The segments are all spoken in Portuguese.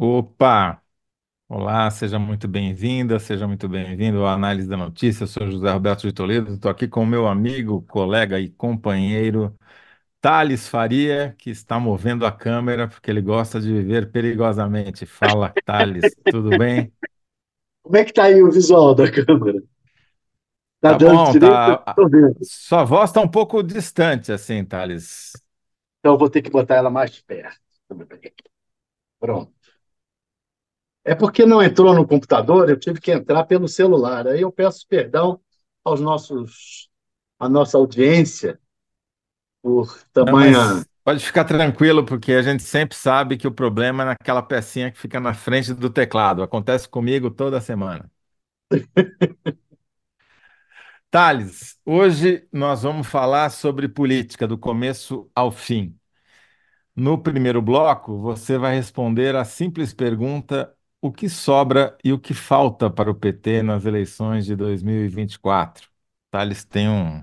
Opa! Olá, seja muito bem-vinda, seja muito bem-vindo à Análise da Notícia. Eu sou José Roberto de Toledo, estou aqui com o meu amigo, colega e companheiro Thales Faria, que está movendo a câmera porque ele gosta de viver perigosamente. Fala, Thales, tudo bem? Como é que tá aí o visual da câmera? Tá Tá dando bom, direito? tá. Tô vendo. Sua voz está um pouco distante, assim, Thales. Então vou ter que botar ela mais perto. Pronto. É porque não entrou no computador, eu tive que entrar pelo celular. Aí eu peço perdão aos nossos, à nossa audiência por Não, tamanha. mas pode ficar tranquilo, porque a gente sempre sabe que o problema é naquela pecinha que fica na frente do teclado. Acontece comigo toda semana. Thales, hoje nós vamos falar sobre política, do começo ao fim. No primeiro bloco, você vai responder a simples pergunta: o que sobra e o que falta para o PT nas eleições de 2024? Thales tem um,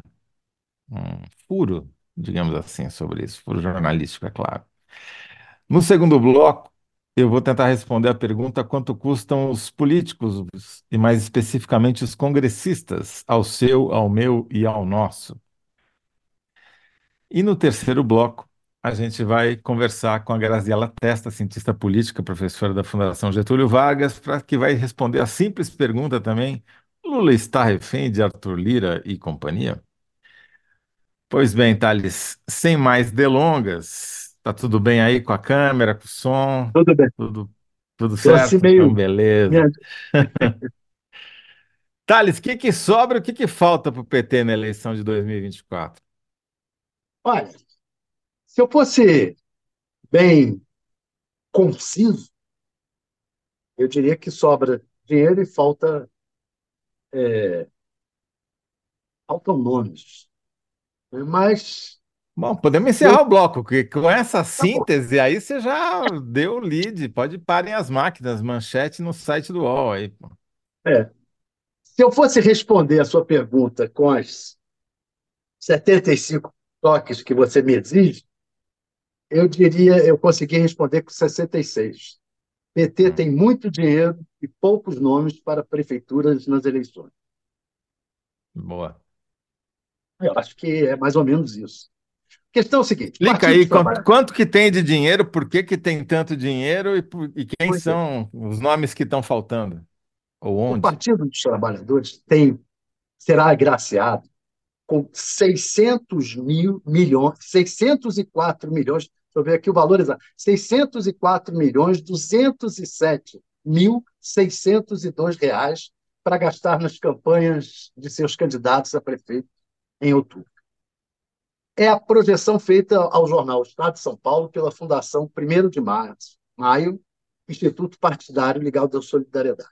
um furo, digamos assim, sobre isso, furo jornalístico, é claro. No segundo bloco, eu vou tentar responder a pergunta: quanto custam os políticos, e mais especificamente os congressistas, ao seu, ao meu e ao nosso? E no terceiro bloco, a gente vai conversar com a Graziela Testa, cientista política, professora da Fundação Getúlio Vargas, para que vai responder a simples pergunta também: Lula está refém de Arthur Lira e companhia? Pois bem, Thales, sem mais delongas, tá tudo bem aí com a câmera, com o som? Tudo bem. Tudo, tudo assim certo? Então, meio. beleza. Thales, o que que sobra e o que que falta para o PT na eleição de 2024? Olha, se eu fosse bem conciso, eu diria que sobra dinheiro e falta, faltam nomes. Mas Bom, podemos eu, encerrar o bloco, que com essa tá síntese aí você já deu o lead. Pode parem as máquinas, manchete no site do UOL aí, pô. É. Se eu fosse responder a sua pergunta com as 75 toques que você me exige, eu diria, eu consegui responder com 66. PT Hum, tem muito dinheiro e poucos nomes para prefeituras nas eleições. boa. Eu acho que é mais ou menos isso. A questão é o seguinte: Explica aí quanto, quanto que tem de dinheiro, por que que tem tanto dinheiro e, por- e quem Pois é. são os nomes que estão faltando? Ou O onde? Partido dos Trabalhadores tem, será agraciado com 600 mil milhões, 604 milhões, eu ver aqui o valor exato, 604 milhões 207 mil 602 reais para gastar nas campanhas de seus candidatos a prefeito em outubro. É a projeção feita ao jornal Estado de São Paulo pela Fundação 1 de Março, Maio, Instituto Partidário Ligado à Solidariedade.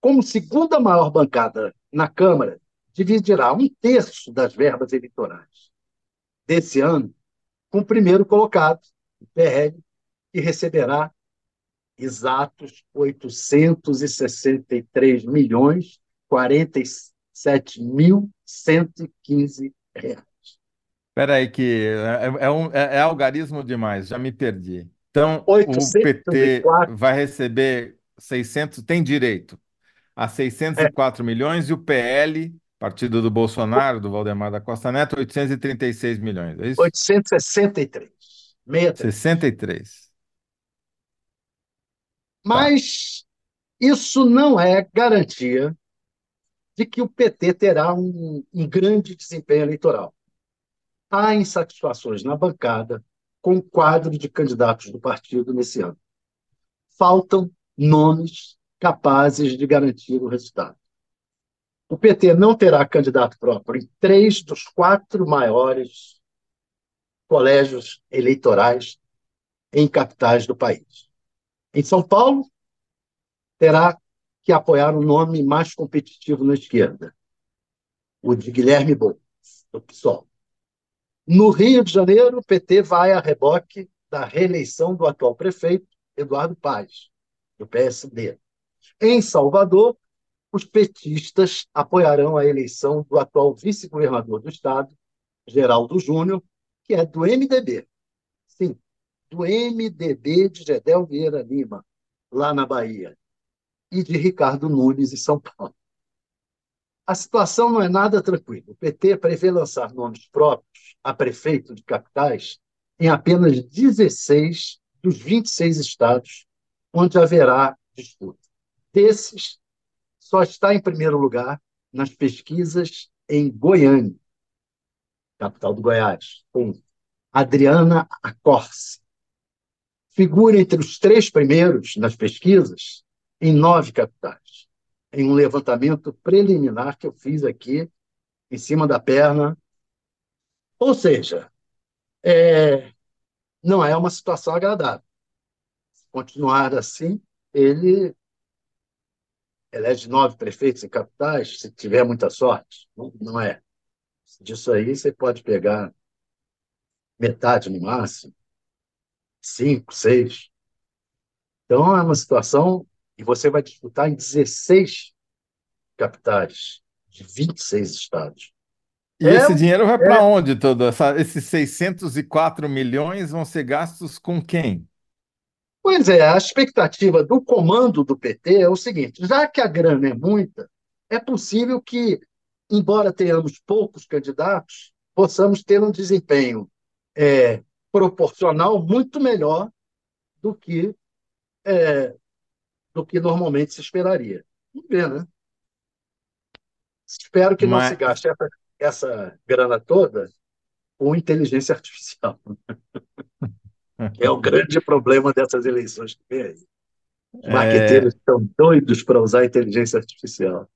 Como segunda maior bancada na Câmara, dividirá um terço das verbas eleitorais desse ano com o primeiro colocado, o PL, que receberá exatos 863 milhões 47 mil 115 reais. Espera aí que é, é um, é, é algarismo demais, já me perdi. Então, o PT 804, vai receber 600, tem direito a seiscentos e é, quatro milhões e o PL, partido do Bolsonaro, do Valdemar da Costa Neto, 836 milhões, é isso? 863, 63. 63. Tá. Mas isso não é garantia de que o PT terá um, um grande desempenho eleitoral. Há insatisfações na bancada com o quadro de candidatos do partido nesse ano. Faltam nomes capazes de garantir o resultado. O PT não terá candidato próprio em três dos quatro maiores colégios eleitorais em capitais do país. Em São Paulo, terá que apoiar o nome mais competitivo na esquerda, o de Guilherme Boulos, do PSOL. No Rio de Janeiro, o PT vai a reboque da reeleição do atual prefeito, Eduardo Paes, do PSD. Em Salvador, os petistas apoiarão a eleição do atual vice-governador do estado, Geraldo Júnior, que é do MDB. Sim, do MDB de Gedel Vieira Lima, lá na Bahia, e de Ricardo Nunes, em São Paulo. A situação não é nada tranquila. O PT prevê lançar nomes próprios a prefeito de capitais em apenas 16 dos 26 estados onde haverá disputa. Desses, só está em primeiro lugar nas pesquisas em Goiânia, capital do Goiás, com Adriana Acorce. Figura entre os três primeiros nas pesquisas em nove capitais, em um levantamento preliminar que eu fiz aqui em cima da perna. Ou seja, é, não é uma situação agradável. Se continuar assim, ele elege nove prefeitos em capitais, se tiver muita sorte. Não, não é. Disso aí você pode pegar metade no máximo, cinco, seis. Então é uma situação e você vai disputar em 16 capitais de 26 estados. E é, esse dinheiro vai é, para onde todo? Essa, esses 604 milhões vão ser gastos com quem? Pois é, a expectativa do comando do PT é o seguinte: já que a grana é muita, é possível que, embora tenhamos poucos candidatos, possamos ter um desempenho é, proporcional muito melhor do que é, do que normalmente se esperaria. Vamos ver, né? Espero que Mas... não se gaste essa, essa grana toda com inteligência artificial. é o grande problema dessas eleições que vem aí. Os é. marqueteiros é... estão doidos para usar inteligência artificial.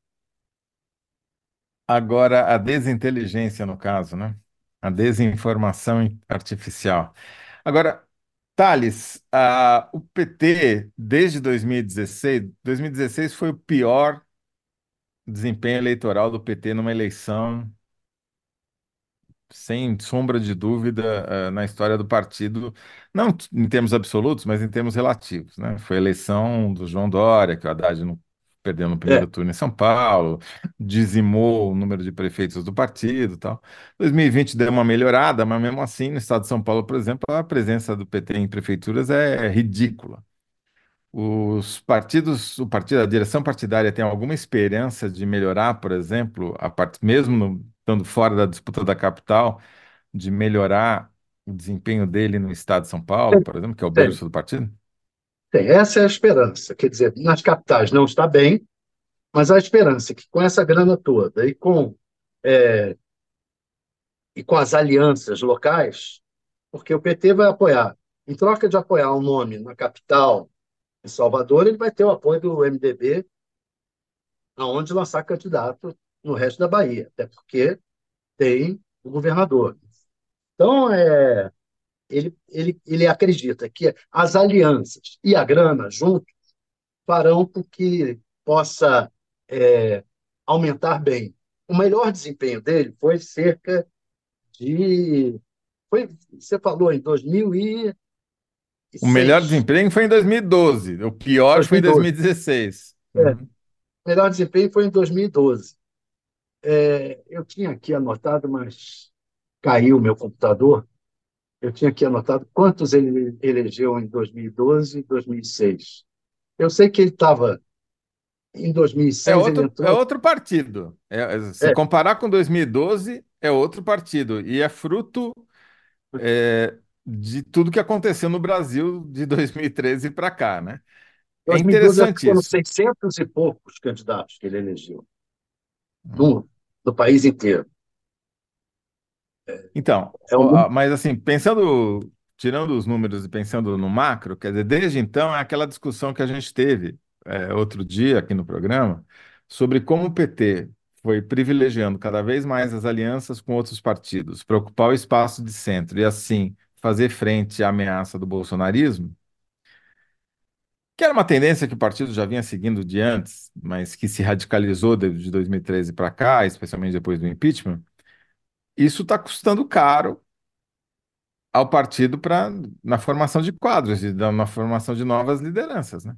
Agora, a desinteligência, no caso, né? A desinformação artificial. Agora, Thales, uh, o PT, desde 2016, 2016 foi o pior desempenho eleitoral do PT numa eleição sem sombra de dúvida, uh, na história do partido, não em termos absolutos, mas em termos relativos. Né? Foi a eleição do João Dória, que o Haddad não perdeu no primeiro é. turno em São Paulo, dizimou o número de prefeitos do partido tal. 2020 deu uma melhorada, mas mesmo assim, no estado de São Paulo, por exemplo, a presença do PT em prefeituras é ridícula. Os partidos, o partido, a direção partidária tem alguma esperança de melhorar, por exemplo, a parte, mesmo no, estando fora da disputa da capital, de melhorar o desempenho dele no estado de São Paulo, por exemplo, que é o berço do partido? Tem, essa é a esperança. Quer dizer, nas capitais não está bem, mas a esperança é que com essa grana toda e com, é, e com as alianças locais, porque o PT vai apoiar, em troca de apoiar um nome na capital, em Salvador, ele vai ter o apoio do MDB, aonde lançar candidato no resto da Bahia, até porque tem o governador. Então, é, ele, ele, ele acredita que as alianças e a grana juntos farão com que possa é, aumentar bem. O melhor desempenho dele foi cerca de. Foi, você falou em 2000 O melhor desempenho foi em 2012, o pior 2012. foi em 2016. É, uhum. O melhor desempenho foi em 2012. É, eu tinha aqui anotado, mas caiu o meu computador. Eu tinha aqui anotado quantos ele elegeu em 2012 e 2006. Eu sei que ele estava em 2006. É outro, entrou... é outro partido. É, é, se é. comparar com 2012, é outro partido. E é fruto é, de tudo que aconteceu no Brasil de 2013 para cá, né? É interessante foram 600 e poucos candidatos que ele elegeu. Hum do país inteiro. Então, é um... mas assim, pensando, tirando os números e pensando no macro, quer dizer, desde então é aquela discussão que a gente teve é, outro dia aqui no programa sobre como o PT foi privilegiando cada vez mais as alianças com outros partidos para ocupar o espaço de centro e assim fazer frente à ameaça do bolsonarismo que era uma tendência que o partido já vinha seguindo de antes, mas que se radicalizou de 2013 para cá, especialmente depois do impeachment, isso está custando caro ao partido para na formação de quadros, e na formação de novas lideranças, né?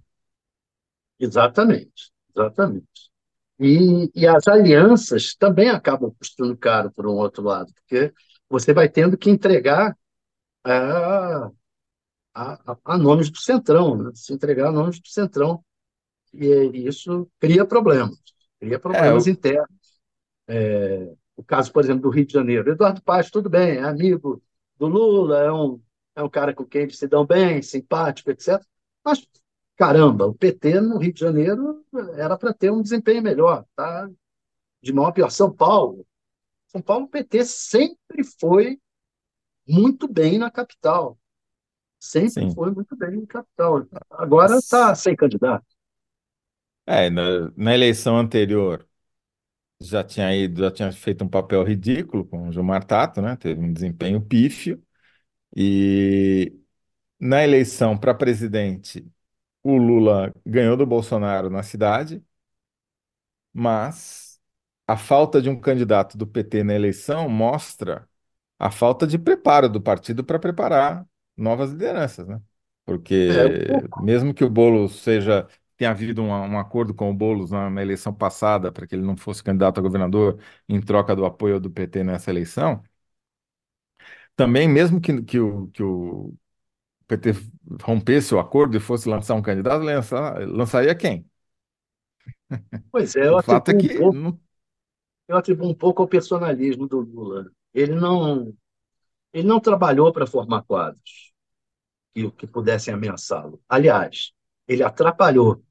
Exatamente, exatamente. E, e as alianças também acabam custando caro por um outro lado, porque você vai tendo que entregar a, a, a, a nomes do Centrão, né? se entregar a nomes do Centrão. E, e isso cria problemas, cria É, problemas o- internos. É, o caso, por exemplo, do Rio de Janeiro. Eduardo Paes, tudo bem, é amigo do Lula, é um, é um cara com quem eles se dão bem, simpático, etc. Mas, caramba, o PT no Rio de Janeiro era para ter um desempenho melhor, tá? De mal a pior. São Paulo. São Paulo, o PT sempre foi muito bem na capital. Sempre sim. foi muito bem na capital. Agora está sem candidato. É, na, na eleição anterior já tinha ido, já tinha feito um papel ridículo com o Gilmar Tato, né? Teve um desempenho pífio. E na eleição para presidente, o Lula ganhou do Bolsonaro na cidade, mas a falta de um candidato do PT na eleição mostra a falta de preparo do partido para preparar novas lideranças, né? É, Porque mesmo que o Boulos seja tenha havido um, um acordo com o Boulos na, na eleição passada para que ele não fosse candidato a governador em troca do apoio do PT nessa eleição, também mesmo que, que o, que o PT rompesse o acordo e fosse lançar um candidato, lançar, lançaria quem? pois é, eu O fato é atribuo um que pouco, não, eu atribuo um pouco ao personalismo do Lula. Ele não, ele não trabalhou para formar quadros que, que pudessem ameaçá-lo. Aliás, ele atrapalhou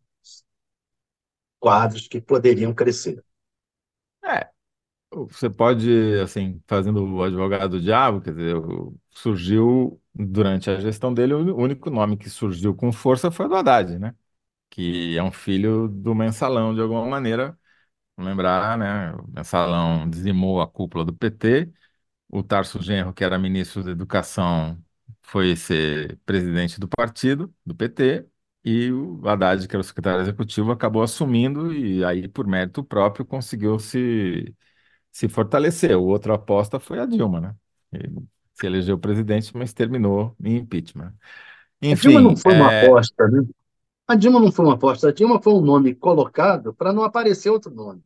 quadros que poderiam crescer. é, Você pode, assim, fazendo o advogado do diabo, quer dizer, surgiu durante a gestão dele, o único nome que surgiu com força foi o do Haddad, né? Que é um filho do Mensalão, de alguma maneira. Lembrar, né? O Mensalão dizimou a cúpula do PT, o Tarso Genro, que era ministro da Educação, foi ser presidente do partido, do PT, e o Haddad, que era o secretário executivo, acabou assumindo e aí, por mérito próprio, conseguiu se se fortaleceu. Outra aposta foi a Dilma, né? Ele se elegeu presidente, mas terminou em impeachment. A Dilma não Enfim, foi uma é, aposta, né? A Dilma não foi uma aposta, a Dilma foi um nome colocado para não aparecer outro nome.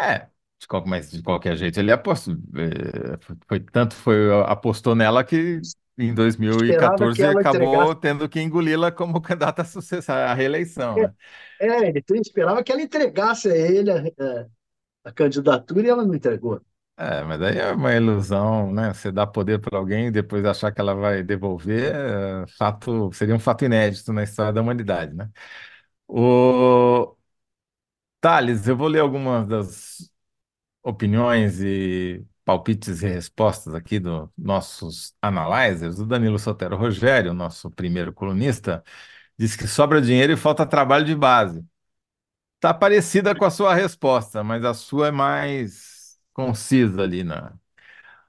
é de qual- mas de qualquer jeito ele apostou. é, foi, tanto foi apostou nela que em Esperava que 2014 ela acabou entregasse. tendo que engoli-la como candidata a sucessão, à reeleição, É, né? é, ele esperava que ela entregasse a ele a, a- a candidatura e ela não entregou. É, mas daí é uma ilusão, né? Você dá poder para alguém e depois achar que ela vai devolver, é fato, seria um fato inédito na história da humanidade, né? O Thales, eu vou ler algumas das opiniões e palpites e respostas aqui dos nossos analyzers. O Danilo Sotero Rogério, nosso primeiro colunista, diz que sobra dinheiro e falta trabalho de base. Está parecida com a sua resposta, mas a sua é mais concisa ali na.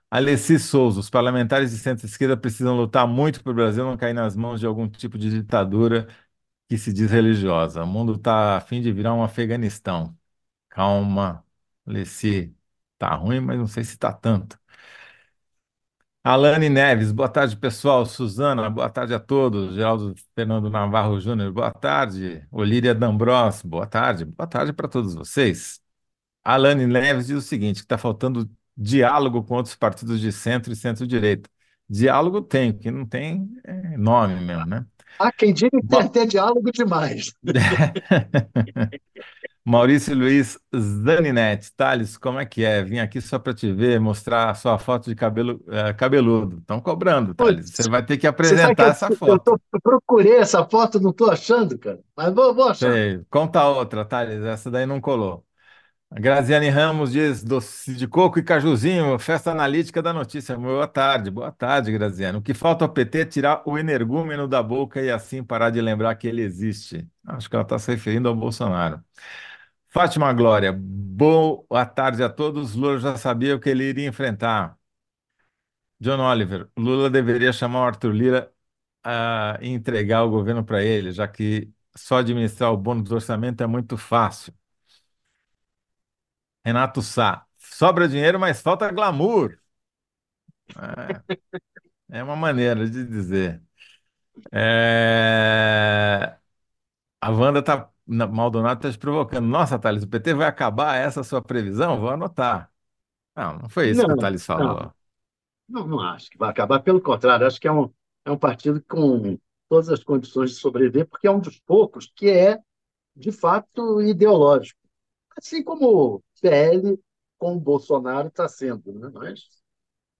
Alessi Souza, os parlamentares de centro-esquerda precisam lutar muito para o Brasil não cair nas mãos de algum tipo de ditadura que se diz religiosa. O mundo está a fim de virar um Afeganistão. Calma, Alessi. Tá ruim, mas não sei se tá tanto. Alane Neves, boa tarde, pessoal. Suzana, boa tarde a todos. Geraldo Fernando Navarro Júnior, boa tarde. Olíria D'Ambros, boa tarde. Boa tarde para todos vocês. Alane Neves diz o seguinte, que está faltando diálogo com outros partidos de centro e centro-direita. Diálogo tem, que não tem é nome mesmo, né? Há quem diga que tem Ba- até diálogo demais. Maurício Luiz Zaninetti, Thales, como é que é? Vim aqui só para te ver, mostrar a sua foto de cabelo eh, cabeludo. Estão cobrando, Thales. Você vai ter que sabe que apresentar eu, essa eu, foto. tô- eu procurei essa foto, não estou achando, cara. Mas vou, vou achar. Sei. Conta outra, Thales. Essa daí não colou. A Graziane Ramos diz: doce de coco e cajuzinho, festa analítica da notícia. Boa tarde, boa tarde, Graziane. O que falta ao PT é tirar o energúmeno da boca e assim parar de lembrar que ele existe. Acho que ela está se referindo ao Bolsonaro. Fátima Glória, boa tarde a todos. Lula já sabia o que ele iria enfrentar. John Oliver, Lula deveria chamar o Arthur Lira a entregar o governo para ele, já que só administrar o bônus do orçamento é muito fácil. Renato Sá, sobra dinheiro, mas falta glamour. É, é uma maneira de dizer. É, A Wanda tá, na- Maldonado está te provocando. Nossa, Thales, o PT vai acabar essa sua previsão? Vou anotar. Não, não foi isso que o Não, Thales não, falou. não, não acho que vai acabar. Pelo contrário, acho que é um, é um partido com todas as condições de sobreviver, porque é um dos poucos que é, de fato, ideológico. Assim como o PL com o Bolsonaro está sendo, né? mas,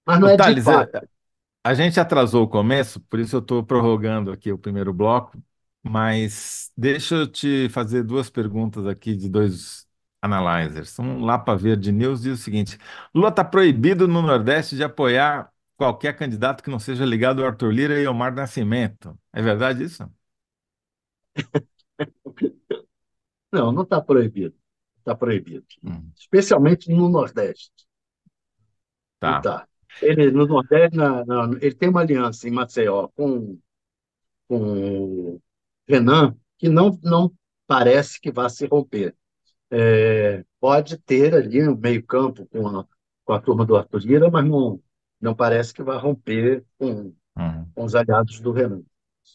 mas não é de Thales, fato. é, a gente atrasou o começo, por isso eu estou prorrogando aqui o primeiro bloco, mas deixa eu te fazer duas perguntas aqui de dois analyzers. Um Lapa Verde News diz o seguinte: Lula está proibido no Nordeste de apoiar qualquer candidato que não seja ligado ao Arthur Lira e ao Mar Nascimento. É verdade isso? Não, não está proibido. Está proibido. Hum, Especialmente no Nordeste. Não tá. está. Ele, no Nordeste, na- na- ele tem uma aliança em Maceió com, com Renan, que não, não parece que vai se romper. É, pode ter ali um meio-campo com a, com a turma do Arthur Lira, mas não, não parece que vai romper com, Uhum. com os aliados do Renan.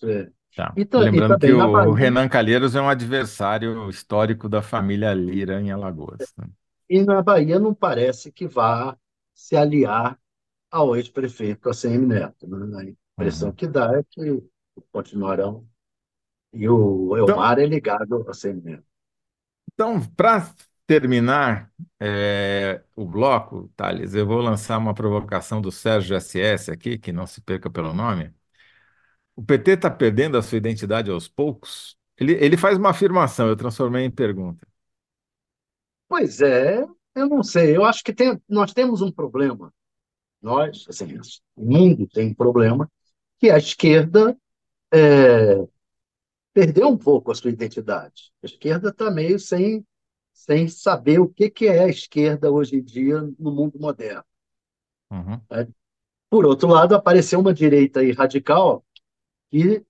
É- Tá. E Lembrando que o Bahia, Renan Calheiros é um adversário histórico da família Lira em Alagoas. né? e na Bahia não parece que vá se aliar ao ex-prefeito ACM Neto. Né? A impressão Uhum. que dá é que continuarão. E o Então, Elmar é ligado ao ACM Neto. então para terminar é, o bloco, Thales, eu vou lançar uma provocação do Sérgio SS aqui, que não se perca pelo nome. O PT está perdendo a sua identidade aos poucos? Ele, ele faz uma afirmação, eu transformei em pergunta. Pois é, eu não sei. Eu acho que tem, nós temos um problema. Nós, assim, o mundo tem um problema que a esquerda é, perdeu um pouco a sua identidade. A esquerda está meio sem, sem saber o que, que é a esquerda hoje em dia no mundo moderno. Uhum. né? Por outro lado, apareceu uma direita aí radical que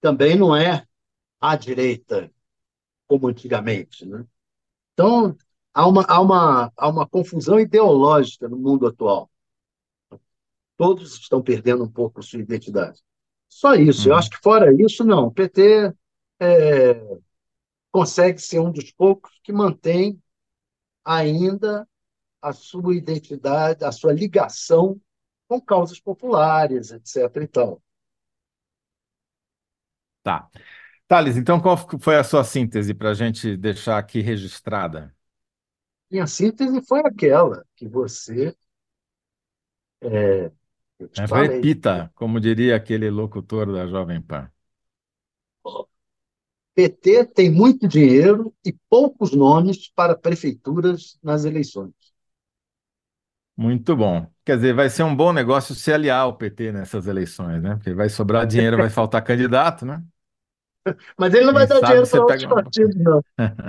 também não é a direita como antigamente, né? Então, há uma, há uma, há uma confusão ideológica no mundo atual. Todos estão perdendo um pouco sua identidade. Só isso. Eu acho Uhum. que fora isso, não. O PT é, consegue ser um dos poucos que mantém ainda a sua identidade, a sua ligação com causas populares, etc. E tal. Tá. Thales, então qual foi a sua síntese para a gente deixar aqui registrada? Minha síntese foi aquela que você, É. Repita, como diria aquele locutor da Jovem Pan. PT tem muito dinheiro e poucos nomes para prefeituras nas eleições. Muito bom. Quer dizer, vai ser um bom negócio se aliar ao PT nessas eleições, né? Porque vai sobrar dinheiro, vai faltar candidato, né? Mas ele não Quem vai dar dinheiro para outros partidos, não.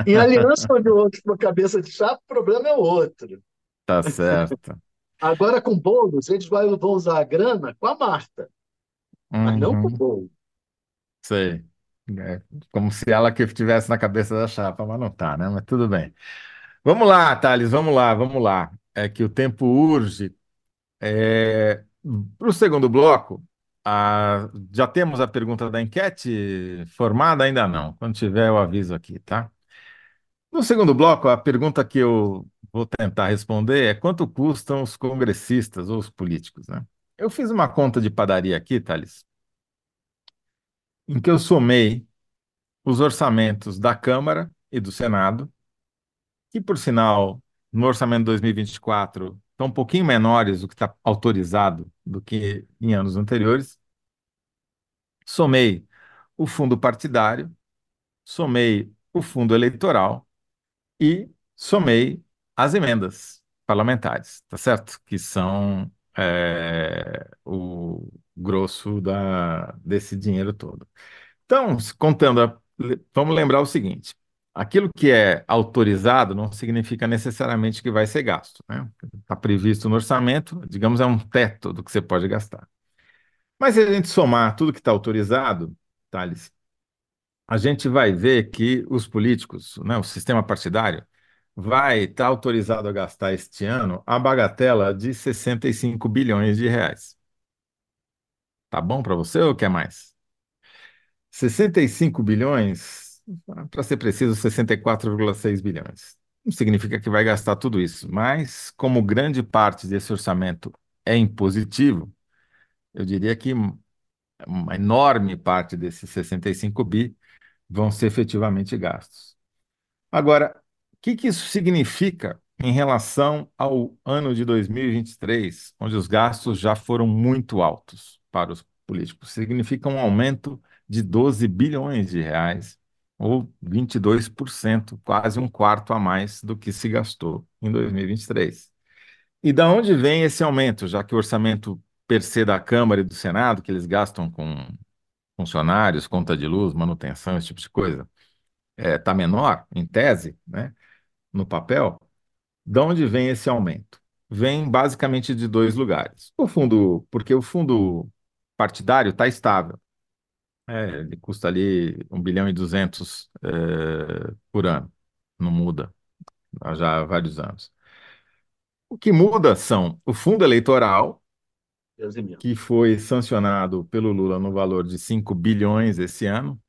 Em aliança onde o outro for cabeça de chapa, o problema é outro. Tá certo. Agora, com Boulos, eles vão usar a grana com a Marta, mas não com o Uhum, Boulos. sei. É como se ela que estivesse na cabeça da chapa, mas não tá, né? Mas tudo bem. Vamos lá, Thales, vamos lá, vamos lá. É que o tempo urge. É... Para o segundo bloco, a- já temos a pergunta da enquete formada? Ainda não. Quando tiver, eu aviso aqui, tá? No segundo bloco, a pergunta que eu vou tentar responder é quanto custam os congressistas ou os políticos, né? Eu fiz uma conta de padaria aqui, Thales, em que eu somei os orçamentos da Câmara e do Senado, que, por sinal, no orçamento de 2024 estão um pouquinho menores do que está autorizado do que em anos anteriores. Somei o fundo partidário, somei o fundo eleitoral e somei as emendas parlamentares, tá certo? Que são é, o grosso da, desse dinheiro todo. Então, contando, a- vamos lembrar o seguinte: aquilo que é autorizado não significa necessariamente que vai ser gasto, né? Está previsto no orçamento, digamos, é um teto do que você pode gastar. Mas se a gente somar tudo que está autorizado, Thales, a gente vai ver que os políticos, né, o sistema partidário, vai estar autorizado a gastar este ano a bagatela de 65 bilhões de reais. Tá bom para você ou quer mais? 65 bilhões, para ser preciso, 64,6 bilhões. Não significa que vai gastar tudo isso, mas como grande parte desse orçamento é impositivo, eu diria que uma enorme parte desses 65 bi vão ser efetivamente gastos. Agora, que que isso significa em relação ao ano de 2023, onde os gastos já foram muito altos para os políticos? Significa um aumento de 12 bilhões de reais, ou 22%, quase um quarto a mais do que se gastou em 2023. E da onde vem esse aumento, já que o orçamento per se da Câmara e do Senado, que eles gastam com funcionários, conta de luz, manutenção, esse tipo de coisa, está menor, em tese, né, no papel, de onde vem esse aumento? Vem basicamente de dois lugares. O fundo, porque o fundo partidário está estável. É, ele custa ali 1 bilhão e 200 é, por ano. Não muda há já vários anos. O que muda são o fundo eleitoral, que foi sancionado pelo Lula no valor de 5 bilhões esse ano,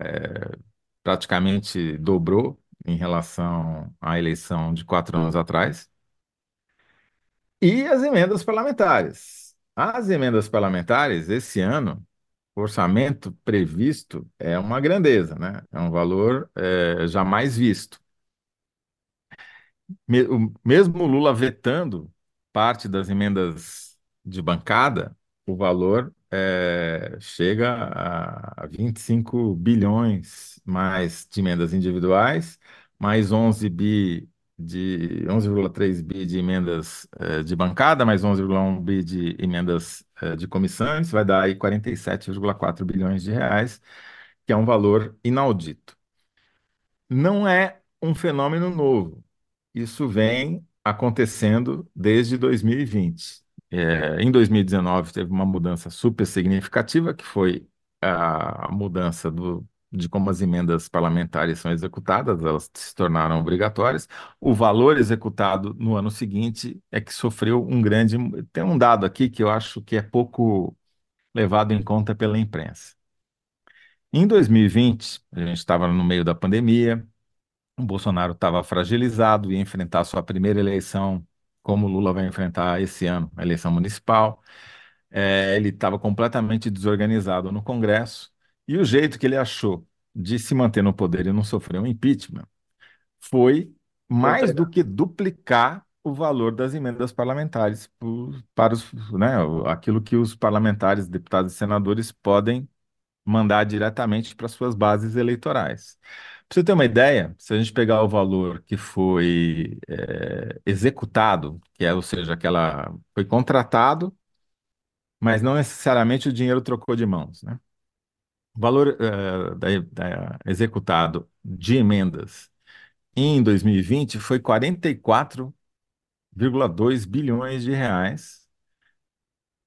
é, praticamente dobrou em relação à eleição de quatro anos atrás, e as emendas parlamentares. As emendas parlamentares, esse ano, o orçamento previsto é uma grandeza, né? É um valor é, jamais visto. Mesmo o Lula vetando parte das emendas de bancada, o valor é, chega a 25 bilhões mais de emendas individuais, mais 11 bi de 11,3 bi de emendas eh, de bancada, mais 11,1 bi de emendas eh, de comissões, vai dar aí 47,4 bilhões de reais, que é um valor inaudito. Não é um fenômeno novo. Isso vem acontecendo desde 2020. É, em 2019 teve uma mudança super significativa, que foi a mudança do, de como as emendas parlamentares são executadas, elas se tornaram obrigatórias. O valor executado no ano seguinte é que sofreu um grande. Tem um dado aqui que eu acho que é pouco levado em conta pela imprensa. Em 2020, a gente estava no meio da pandemia, o Bolsonaro estava fragilizado, ia enfrentar sua primeira eleição, como o Lula vai enfrentar esse ano, a eleição municipal. É, ele estava completamente desorganizado no Congresso, e o jeito que ele achou de se manter no poder e não sofrer um impeachment foi mais do que duplicar o valor das emendas parlamentares para os, né, aquilo que os parlamentares, deputados e senadores podem mandar diretamente para suas bases eleitorais. Para você ter uma ideia, se a gente pegar o valor que foi é, executado, que é, ou seja, aquela foi contratado, mas não necessariamente o dinheiro trocou de mãos, né? O valor eh, da- da- executado de emendas em 2020 foi 44,2 bilhões de reais.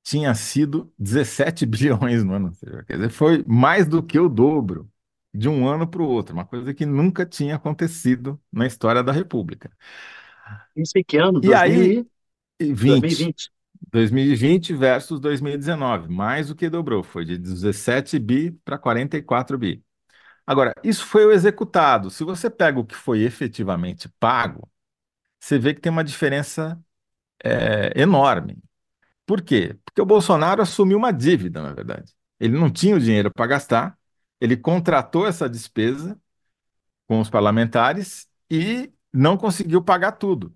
Tinha sido 17 bilhões no ano. Quer dizer, foi mais do que o dobro de um ano para o outro, uma coisa que nunca tinha acontecido na história da República. Isso em que ano? E aí, 2000 e 20, 2020. 2020 versus 2019, mais do que dobrou, foi de 17 bi para 44 bi. Agora, isso foi o executado. Se você pega o que foi efetivamente pago, você vê que tem uma diferença é, enorme. Por quê? Porque o Bolsonaro assumiu uma dívida, na verdade. Ele não tinha o dinheiro para gastar, ele contratou essa despesa com os parlamentares e não conseguiu pagar tudo.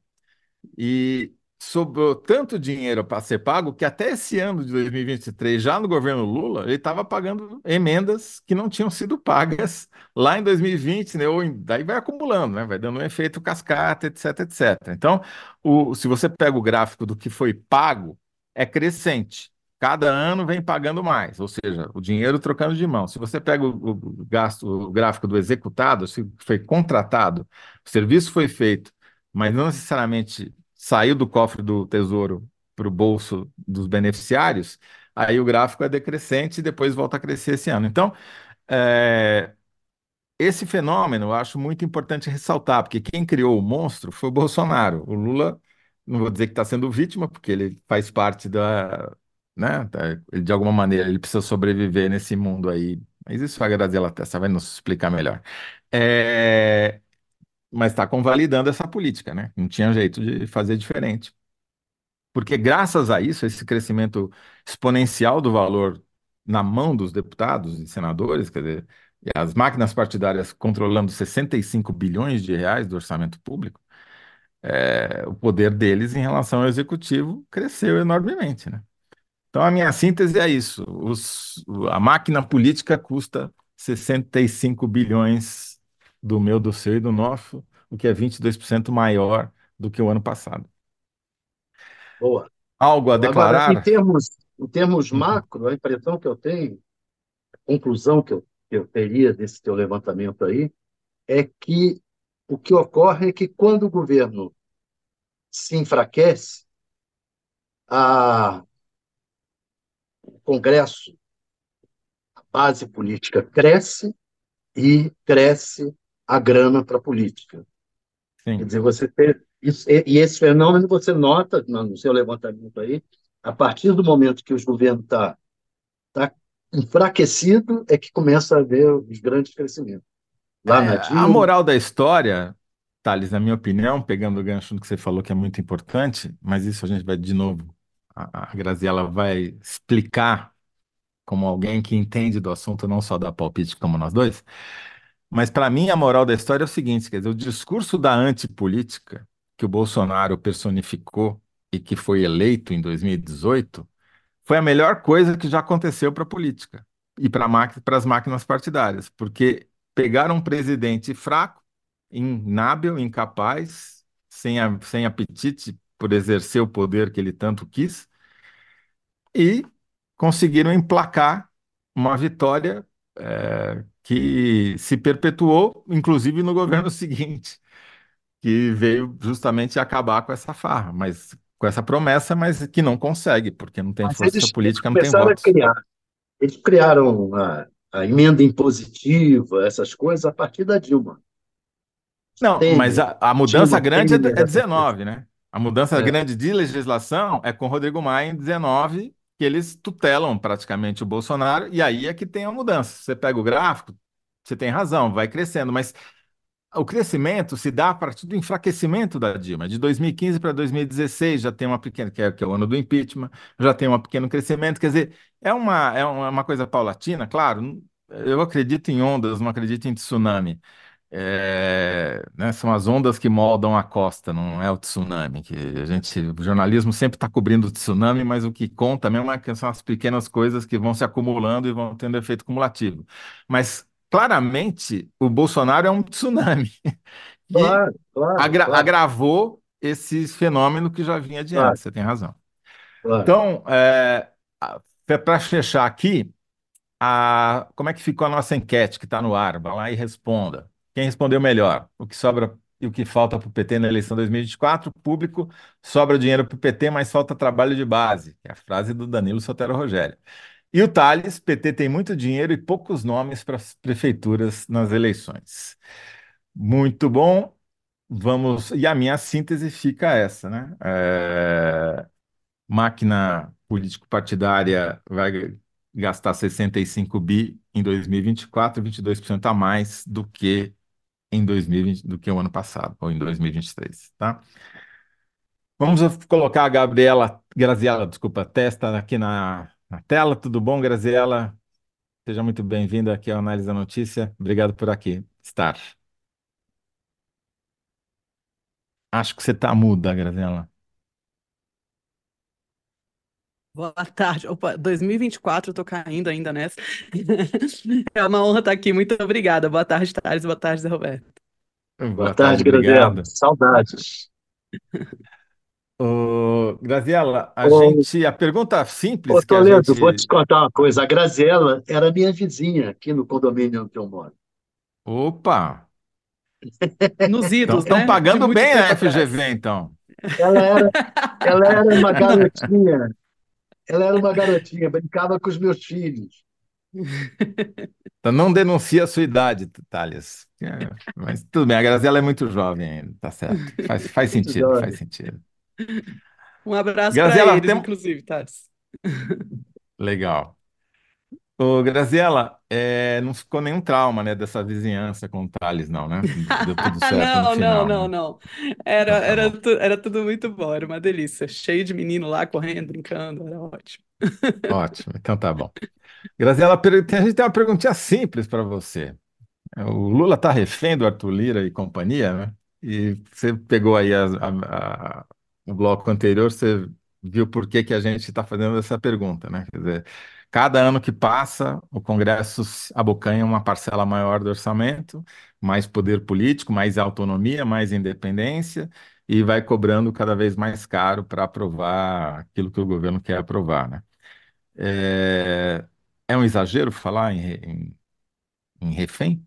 E sobrou tanto dinheiro para ser pago que até esse ano de 2023, já no governo Lula, ele estava pagando emendas que não tinham sido pagas lá em 2020, né? Ou em- daí vai acumulando, né? Vai dando um efeito cascata, etc, etc. Então, o- se você pega o gráfico do que foi pago, é crescente. Cada ano vem pagando mais, ou seja, o dinheiro trocando de mão. Se você pega o, o gasto, o gráfico do executado, se foi contratado, o serviço foi feito, mas não necessariamente saiu do cofre do Tesouro para o bolso dos beneficiários, aí o gráfico é decrescente e depois volta a crescer esse ano. Então, é, esse fenômeno eu acho muito importante ressaltar, porque quem criou o monstro foi o Bolsonaro. O Lula, não vou dizer que está sendo vítima, porque ele faz parte da, né, ele, de alguma maneira ele precisa sobreviver nesse mundo aí. Mas isso a Graziela Tessa vai nos explicar melhor. É, mas está convalidando essa política, né? Não tinha jeito de fazer diferente. porque graças a isso, esse crescimento exponencial do valor na mão dos deputados e senadores, quer dizer, as máquinas partidárias controlando 65 bilhões de reais do orçamento público, é, o poder deles em relação ao executivo cresceu enormemente, né? Então, a minha síntese é isso: os, a máquina política custa 65 bilhões do meu, do seu e do nosso, o que é 22% maior do que o ano passado. Boa. Algo a Agora, em declarar? termos, em termos macro, a impressão que eu tenho, a conclusão que eu, que eu teria desse teu levantamento aí, é que o que ocorre é que quando o governo se enfraquece, a, Congresso, a base política cresce e cresce a grana para a política. Quer Sim. dizer, você tem isso, e esse fenômeno você nota no seu levantamento aí, a partir do momento que os governos estão tá, tá enfraquecido, é que começa a haver os grandes crescimentos. Lá É, na a Dilma, moral da história, Thales, na minha opinião, pegando o gancho que você falou que é muito importante, mas isso a gente vai de novo, a, a Graziela vai explicar como alguém que entende do assunto, não só da palpite como nós dois. Mas para mim a moral da história é o seguinte, quer dizer, o discurso da antipolítica que o Bolsonaro personificou e que foi eleito em 2018 foi a melhor coisa que já aconteceu para a política e para as máquinas partidárias, porque pegaram um presidente fraco, inábil, incapaz, sem, a- sem apetite por exercer o poder que ele tanto quis, e conseguiram emplacar uma vitória, eh, que se perpetuou, inclusive no governo seguinte, que veio justamente acabar com essa farra, mas com essa promessa, mas que não consegue, porque não tem mas força eles, política, não tem votos. criar. Eles criaram a, a emenda impositiva, essas coisas, a partir da Dilma. Não, mas Temer, a, a mudança Dilma grande é, é essas coisas. 19, né? A mudança É, grande de legislação é com Rodrigo Maia em 19, que eles tutelam praticamente o Bolsonaro, e aí é que tem a mudança. Você pega o gráfico, você tem razão, vai crescendo, mas o crescimento se dá a partir do enfraquecimento da Dilma. De 2015 para 2016 já tem uma pequena, que é, que é o ano do impeachment, já tem um pequeno crescimento. Quer dizer, é uma, é uma uma coisa paulatina, claro. Eu acredito em ondas, não acredito em tsunami. É, né, são as ondas que moldam a costa, não é o tsunami. Que a gente, o jornalismo sempre está cobrindo o tsunami, mas o que conta mesmo é que são as pequenas coisas que vão se acumulando e vão tendo efeito cumulativo. Mas claramente o Bolsonaro é um tsunami que claro, claro, agra- claro, agravou esse fenômeno que já vinha de antes. Você tem razão. Então, para fechar aqui a, como é que ficou a nossa enquete que está no ar? Vá lá e responda. Quem respondeu melhor? O que sobra e o que falta para o PT na eleição 2024? Público, sobra dinheiro para o PT, mas falta trabalho de base, é a frase do Danilo Sotero Rogério. E o Thales, PT tem muito dinheiro e poucos nomes para as prefeituras nas eleições. Muito bom. Vamos. E a minha síntese fica essa, né? É, máquina político-partidária vai gastar 65 bi em 2024, 22% a mais do que em 2020, do que o ano passado, ou em 2023, tá? Vamos colocar a Gabriela, Graziela, desculpa, testa aqui na, na tela. Tudo bom, Graziela? Seja muito bem-vinda aqui ao Análise da Notícia. Obrigado por aqui estar. Acho que você está muda, Graziela. Boa tarde. Opa, 2024, eu tô caindo ainda nessa. É uma honra estar aqui. Muito obrigada. Boa tarde, Thales. Boa tarde, Zé Roberto. Boa Boa tarde, tarde, Graziela. Saudades. Ô, Graziela, a Ô, gente, a pergunta ô, simples a Toledo, vou te gente. contar uma coisa. A Graziela era minha vizinha aqui no condomínio onde eu moro. Opa! Nos idos, Estão né? Pagando muito bem tempo a atrás. FGV, então. Ela era, ela era uma garotinha. Ela era uma garotinha, brincava com os meus filhos. Então não denuncia a sua idade, Thales. É, mas tudo bem, a Graziela é muito jovem ainda, tá certo. Faz, faz sentido, faz jovem. sentido. Um abraço para Graziela, eles, tem... inclusive, Thales. Legal. Ô, Graziela, é, não ficou nenhum trauma, né, dessa vizinhança com o Thales, não, né? Deu tudo certo no Não, não, final, não, né? não. Era, Então tá era, bom. tu- era tudo muito bom, era uma delícia. Cheio de menino lá correndo, brincando, era ótimo. Ótimo, então tá bom. Graziela, per- tem- a gente tem uma perguntinha simples para você. O Lula está refém do Arthur Lira e companhia, né? E você pegou aí a- a- a- no bloco anterior, você viu por que que a gente está fazendo essa pergunta, né? Quer dizer, cada ano que passa, o Congresso abocanha uma parcela maior do orçamento, mais poder político, mais autonomia, mais independência, e vai cobrando cada vez mais caro para aprovar aquilo que o governo quer aprovar, né? É, é um exagero falar em, em em refém?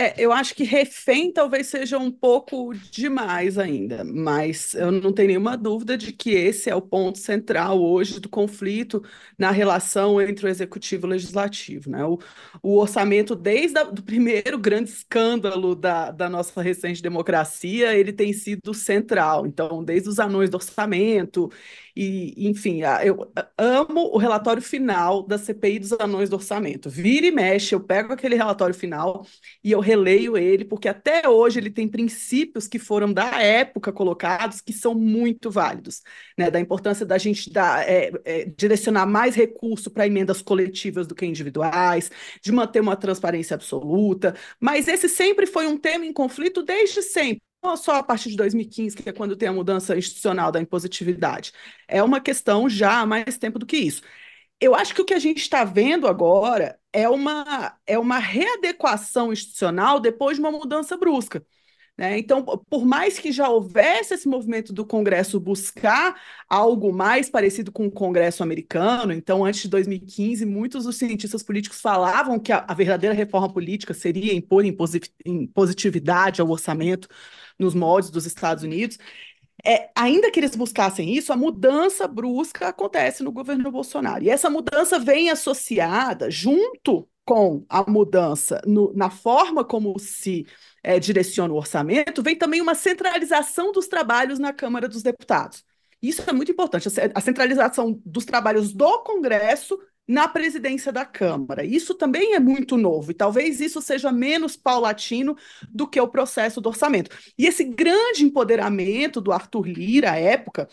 É, eu acho que refém talvez seja um pouco demais ainda, mas eu não tenho nenhuma dúvida de que esse é o ponto central hoje do conflito na relação entre o executivo e o legislativo, né? O, o orçamento, desde o primeiro grande escândalo da, da nossa recente democracia, ele tem sido central. Então, desde os anões do orçamento, e, enfim, eu amo o relatório final da CPI dos anões do orçamento. Vira e mexe, eu pego aquele relatório final e eu releio ele, porque até hoje ele tem princípios que foram da época colocados que são muito válidos, né? Da importância da gente dar, é, é, direcionar mais recurso para emendas coletivas do que individuais, de manter uma transparência absoluta, mas esse sempre foi um tema em conflito desde sempre. Não só a partir de 2015, que é quando tem a mudança institucional da impositividade. É uma questão já há mais tempo do que isso. Eu acho que o que a gente está vendo agora é uma, é uma readequação institucional depois de uma mudança brusca. Né? Então, por mais que já houvesse esse movimento do Congresso buscar algo mais parecido com o Congresso americano, então, antes de 2015, muitos dos cientistas políticos falavam que a, a verdadeira reforma política seria impor impositividade ao orçamento nos moldes dos Estados Unidos. É, ainda que eles buscassem isso, a mudança brusca acontece no governo Bolsonaro. E essa mudança vem associada, junto com a mudança no, na forma como se é, direciona o orçamento, vem também uma centralização dos trabalhos na Câmara dos Deputados. Isso é muito importante, a centralização dos trabalhos do Congresso na presidência da Câmara. Isso também é muito novo, e talvez isso seja menos paulatino do que o processo do orçamento. E esse grande empoderamento do Arthur Lira, à época,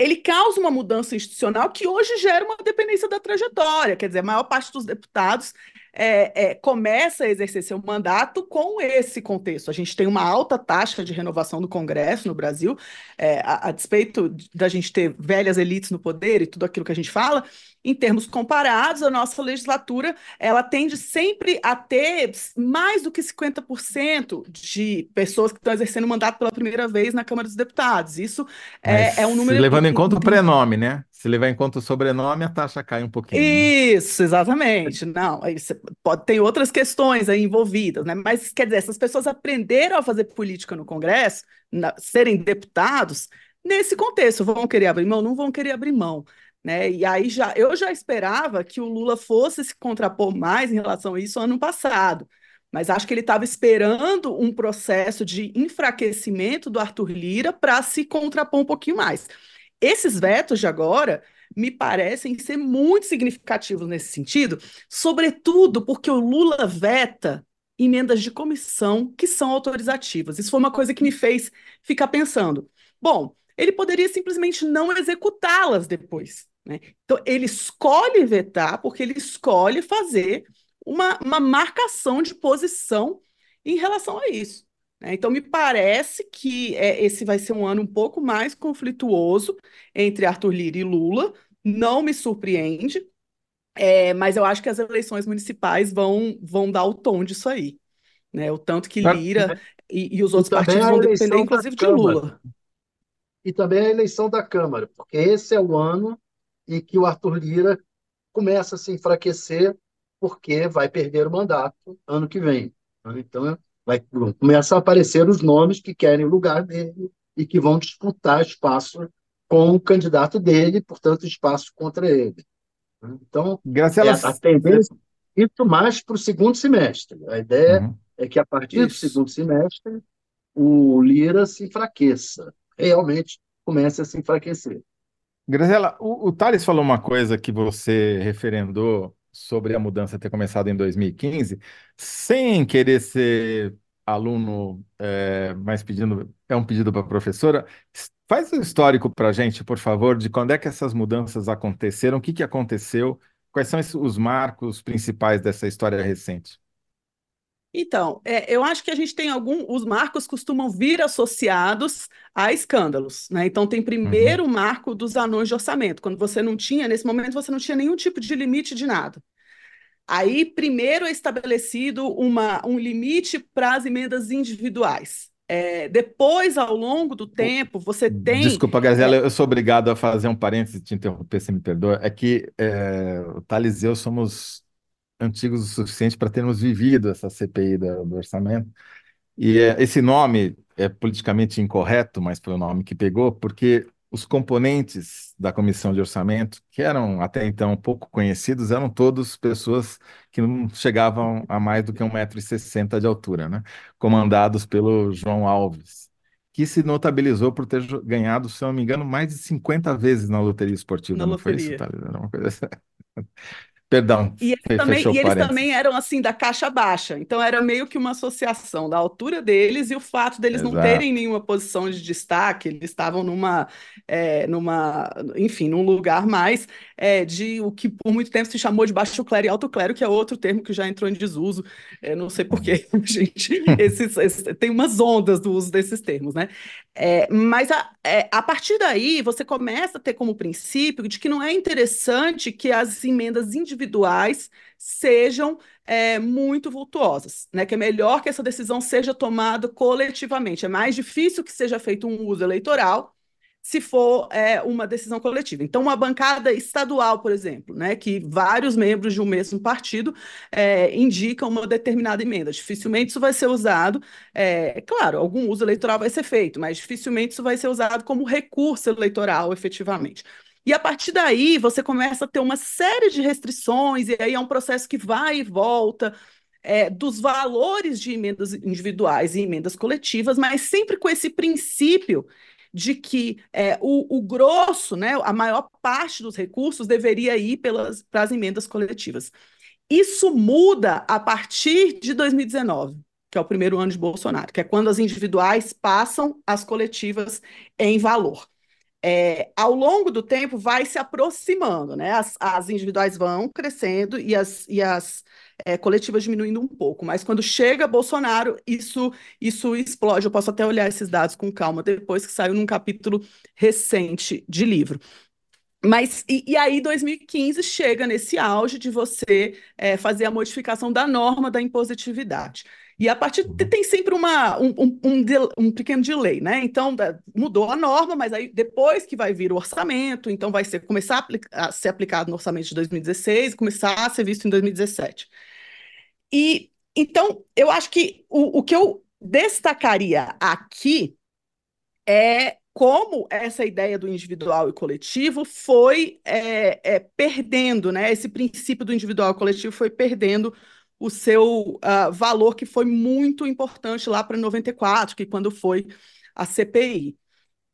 ele causa uma mudança institucional que hoje gera uma dependência da trajetória. Quer dizer, a maior parte dos deputados é, é, começa a exercer seu mandato com esse contexto. A gente tem uma alta taxa de renovação do Congresso no Brasil, é, a, a, despeito da gente ter velhas elites no poder e tudo aquilo que a gente fala, em termos comparados, a nossa legislatura ela tende sempre a ter mais do que 50% de pessoas que estão exercendo mandato pela primeira vez na Câmara dos Deputados. Isso é, é um número. Levando em conta o prenome, né? Se levar em conta o sobrenome, a taxa cai um pouquinho. Isso, exatamente. Não, você pode ter outras questões aí envolvidas, né? Mas quer dizer, essas pessoas aprenderam a fazer política no Congresso, na, serem deputados, nesse contexto. Vão querer abrir mão? Não vão querer abrir mão. Né? E aí já eu já esperava que o Lula fosse se contrapor mais em relação a isso ano passado. Mas acho que ele estava esperando um processo de enfraquecimento do Arthur Lira para se contrapor um pouquinho mais. Esses vetos de agora me parecem ser muito significativos nesse sentido, sobretudo porque o Lula veta emendas de comissão que são autorizativas. Isso foi uma coisa que me fez ficar pensando. Bom, ele poderia simplesmente não executá-las depois. Né? Então, ele escolhe vetar porque ele escolhe fazer uma, uma marcação de posição em relação a isso. Né? Então, me parece que é, esse vai ser um ano um pouco mais conflituoso entre Arthur Lira e Lula. Não me surpreende, é, mas eu acho que as eleições municipais vão, vão dar o tom disso aí. Né? O tanto que Lira e, e os outros partidos vão depender, inclusive, de Lula. E também a eleição da Câmara, porque esse é o ano em que o Arthur Lira começa a se enfraquecer, porque vai perder o mandato ano que vem. Então, vai começar a aparecer os nomes que querem o lugar dele e que vão disputar espaço com o candidato dele, portanto, espaço contra ele. Então, Graciela... é, a tendência é isso mais para o segundo semestre. A ideia uhum. é que, a partir isso. do segundo semestre, o Lira se enfraqueça, realmente comece a se enfraquecer. Graziela, o, o Thales falou uma coisa que você referendou sobre a mudança ter começado em 2015, sem querer ser aluno, é, mas pedindo, é um pedido para a professora, faz um histórico para a gente, por favor, de quando é que essas mudanças aconteceram, o que, que aconteceu, quais são os marcos principais dessa história recente. Então, é, eu acho que a gente tem algum. Os marcos costumam vir associados a escândalos, né? Então, tem primeiro o uhum. marco dos anões de orçamento, quando você não tinha, nesse momento, você não tinha nenhum tipo de limite de nada. Aí, primeiro é estabelecido uma, um limite para as emendas individuais. É, depois, ao longo do tempo, você tem. Desculpa, Gazela, é... eu sou obrigado a fazer um parênteses, te interromper, se me perdoa. É que é, o Thales e eu somos antigos o suficiente para termos vivido essa CPI do, do orçamento. E é, esse nome é politicamente incorreto, mas foi o nome que pegou, porque os componentes da comissão de orçamento, que eram até então pouco conhecidos, eram todos pessoas que não chegavam a mais do que 1,60m de altura, né? comandados pelo João Alves, que se notabilizou por ter ganhado, se não me engano, mais de 50 vezes na loteria esportiva. Na não loteria. foi isso, tá? Era uma coisa assim. Perdão. E eles, também, e eles também, eram assim da caixa baixa, então era meio que uma associação da altura deles e o fato deles Exato. não terem nenhuma posição de destaque, eles estavam numa, é, numa enfim, num lugar mais é, de o que por muito tempo se chamou de baixo clero e alto clero, que é outro termo que já entrou em desuso, é, não sei porquê, gente, esses, esses, tem umas ondas do uso desses termos, né? É, mas a, é, a partir daí você começa a ter como princípio de que não é interessante que as emendas individuais individuais sejam é, muito vultuosas, né? Que é melhor que essa decisão seja tomada coletivamente. É mais difícil que seja feito um uso eleitoral se for é, uma decisão coletiva. Então, uma bancada estadual, por exemplo, né, que vários membros de um mesmo partido é, indicam uma determinada emenda. Dificilmente isso vai ser usado, é, claro, algum uso eleitoral vai ser feito, mas dificilmente isso vai ser usado como recurso eleitoral, efetivamente. E a partir daí você começa a ter uma série de restrições, e aí é um processo que vai e volta. É, dos valores de emendas individuais e emendas coletivas, mas sempre com esse princípio de que é, o, o, grosso, né, a maior parte dos recursos deveria ir pelas, para as emendas coletivas. Isso muda a partir de 2019, que é o primeiro ano de Bolsonaro, que é quando as individuais passam as coletivas em valor é, ao longo do tempo vai se aproximando, né? As, as individuais vão crescendo e as, e as é, coletivas diminuindo um pouco, mas quando chega Bolsonaro, isso, isso explode. Eu posso até olhar esses dados com calma depois que saiu num capítulo recente de livro. Mas, e, e, aí, 2015 chega nesse auge de você é, fazer a modificação da norma da impositividade. E a partir uhum. tem sempre uma, um, um, um, um, pequeno delay, né? Então mudou a norma, mas aí depois que vai vir o orçamento, então vai ser começar a, a ser aplicado no orçamento de 2016, começar a ser visto em 2017. E então eu acho que o, o que eu destacaria aqui é como essa ideia do individual e coletivo foi é, é, perdendo, né? Esse princípio do individual e coletivo foi perdendo o seu uh, valor, que foi muito importante lá para 94, que quando foi a CPI.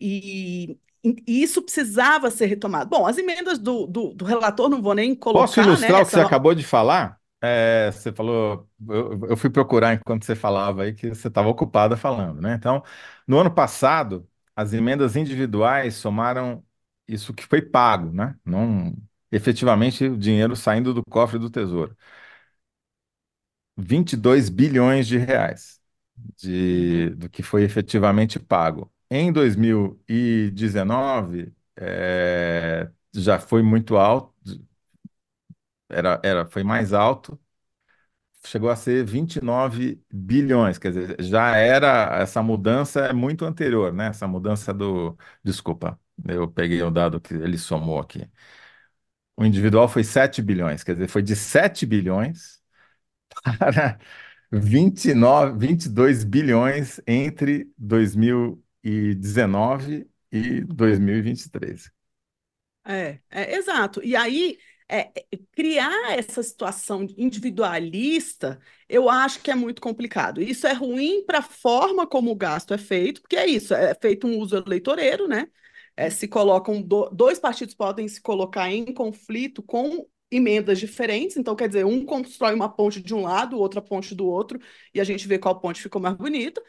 E, e, isso precisava ser retomado. Bom, as emendas do, do, do relator não vou nem colocar. Posso ilustrar né, o que você acabou de falar? É, você falou, eu, eu, fui procurar enquanto você falava aí que você estava ocupada falando, né? Então, no ano passado, as emendas individuais somaram isso que foi pago, né? Não efetivamente o dinheiro saindo do cofre do Tesouro. 22 bilhões de reais de, do que foi efetivamente pago. Em 2019, é, já foi muito alto, era, era, foi mais alto, chegou a ser 29 bilhões, quer dizer, já era, essa mudança é muito anterior, né? Essa mudança do, desculpa, eu peguei o dado que ele somou aqui. O individual foi 7 bilhões, quer dizer, foi de 7 bilhões para 29, 22 bilhões entre 2019 e 2023. É, é exato. E aí, é, é, criar essa situação individualista, eu acho que é muito complicado. Isso é ruim para a forma como o gasto é feito, porque é isso, é feito um uso eleitoreiro, né? É, se colocam do, dois partidos podem se colocar em conflito com emendas diferentes, então quer dizer, um constrói uma ponte de um lado, outra ponte do outro, e a gente vê qual ponte ficou mais bonita.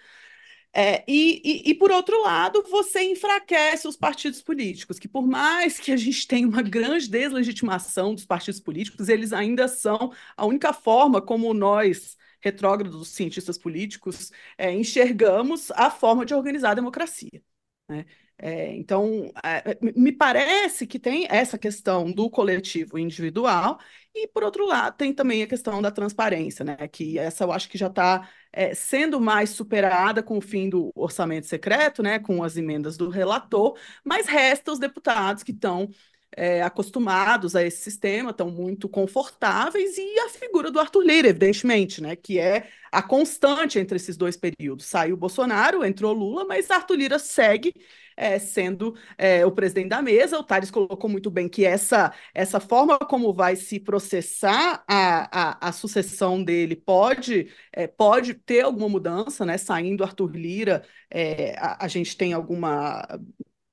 É, e, e, e, por outro lado, você enfraquece os partidos políticos, que por mais que a gente tenha uma grande deslegitimação dos partidos políticos, eles ainda são a única forma como nós, retrógrados cientistas políticos, é, enxergamos a forma de organizar a democracia. Né? É, então, é, me parece que tem essa questão do coletivo individual, e, por outro lado, tem também a questão da transparência, né? que essa eu acho que já está é, sendo mais superada com o fim do orçamento secreto, né? com as emendas do relator, mas resta os deputados que estão é, acostumados a esse sistema, estão muito confortáveis, e a figura do Arthur Lira, evidentemente, né, que é a constante entre esses dois períodos. Saiu Bolsonaro, entrou Lula, mas Arthur Lira segue é, sendo é, o presidente da mesa. O Tales colocou muito bem que essa, essa forma como vai se processar a, a, a sucessão dele pode, é, pode ter alguma mudança, né? Saindo Arthur Lira, é, a, a gente tem alguma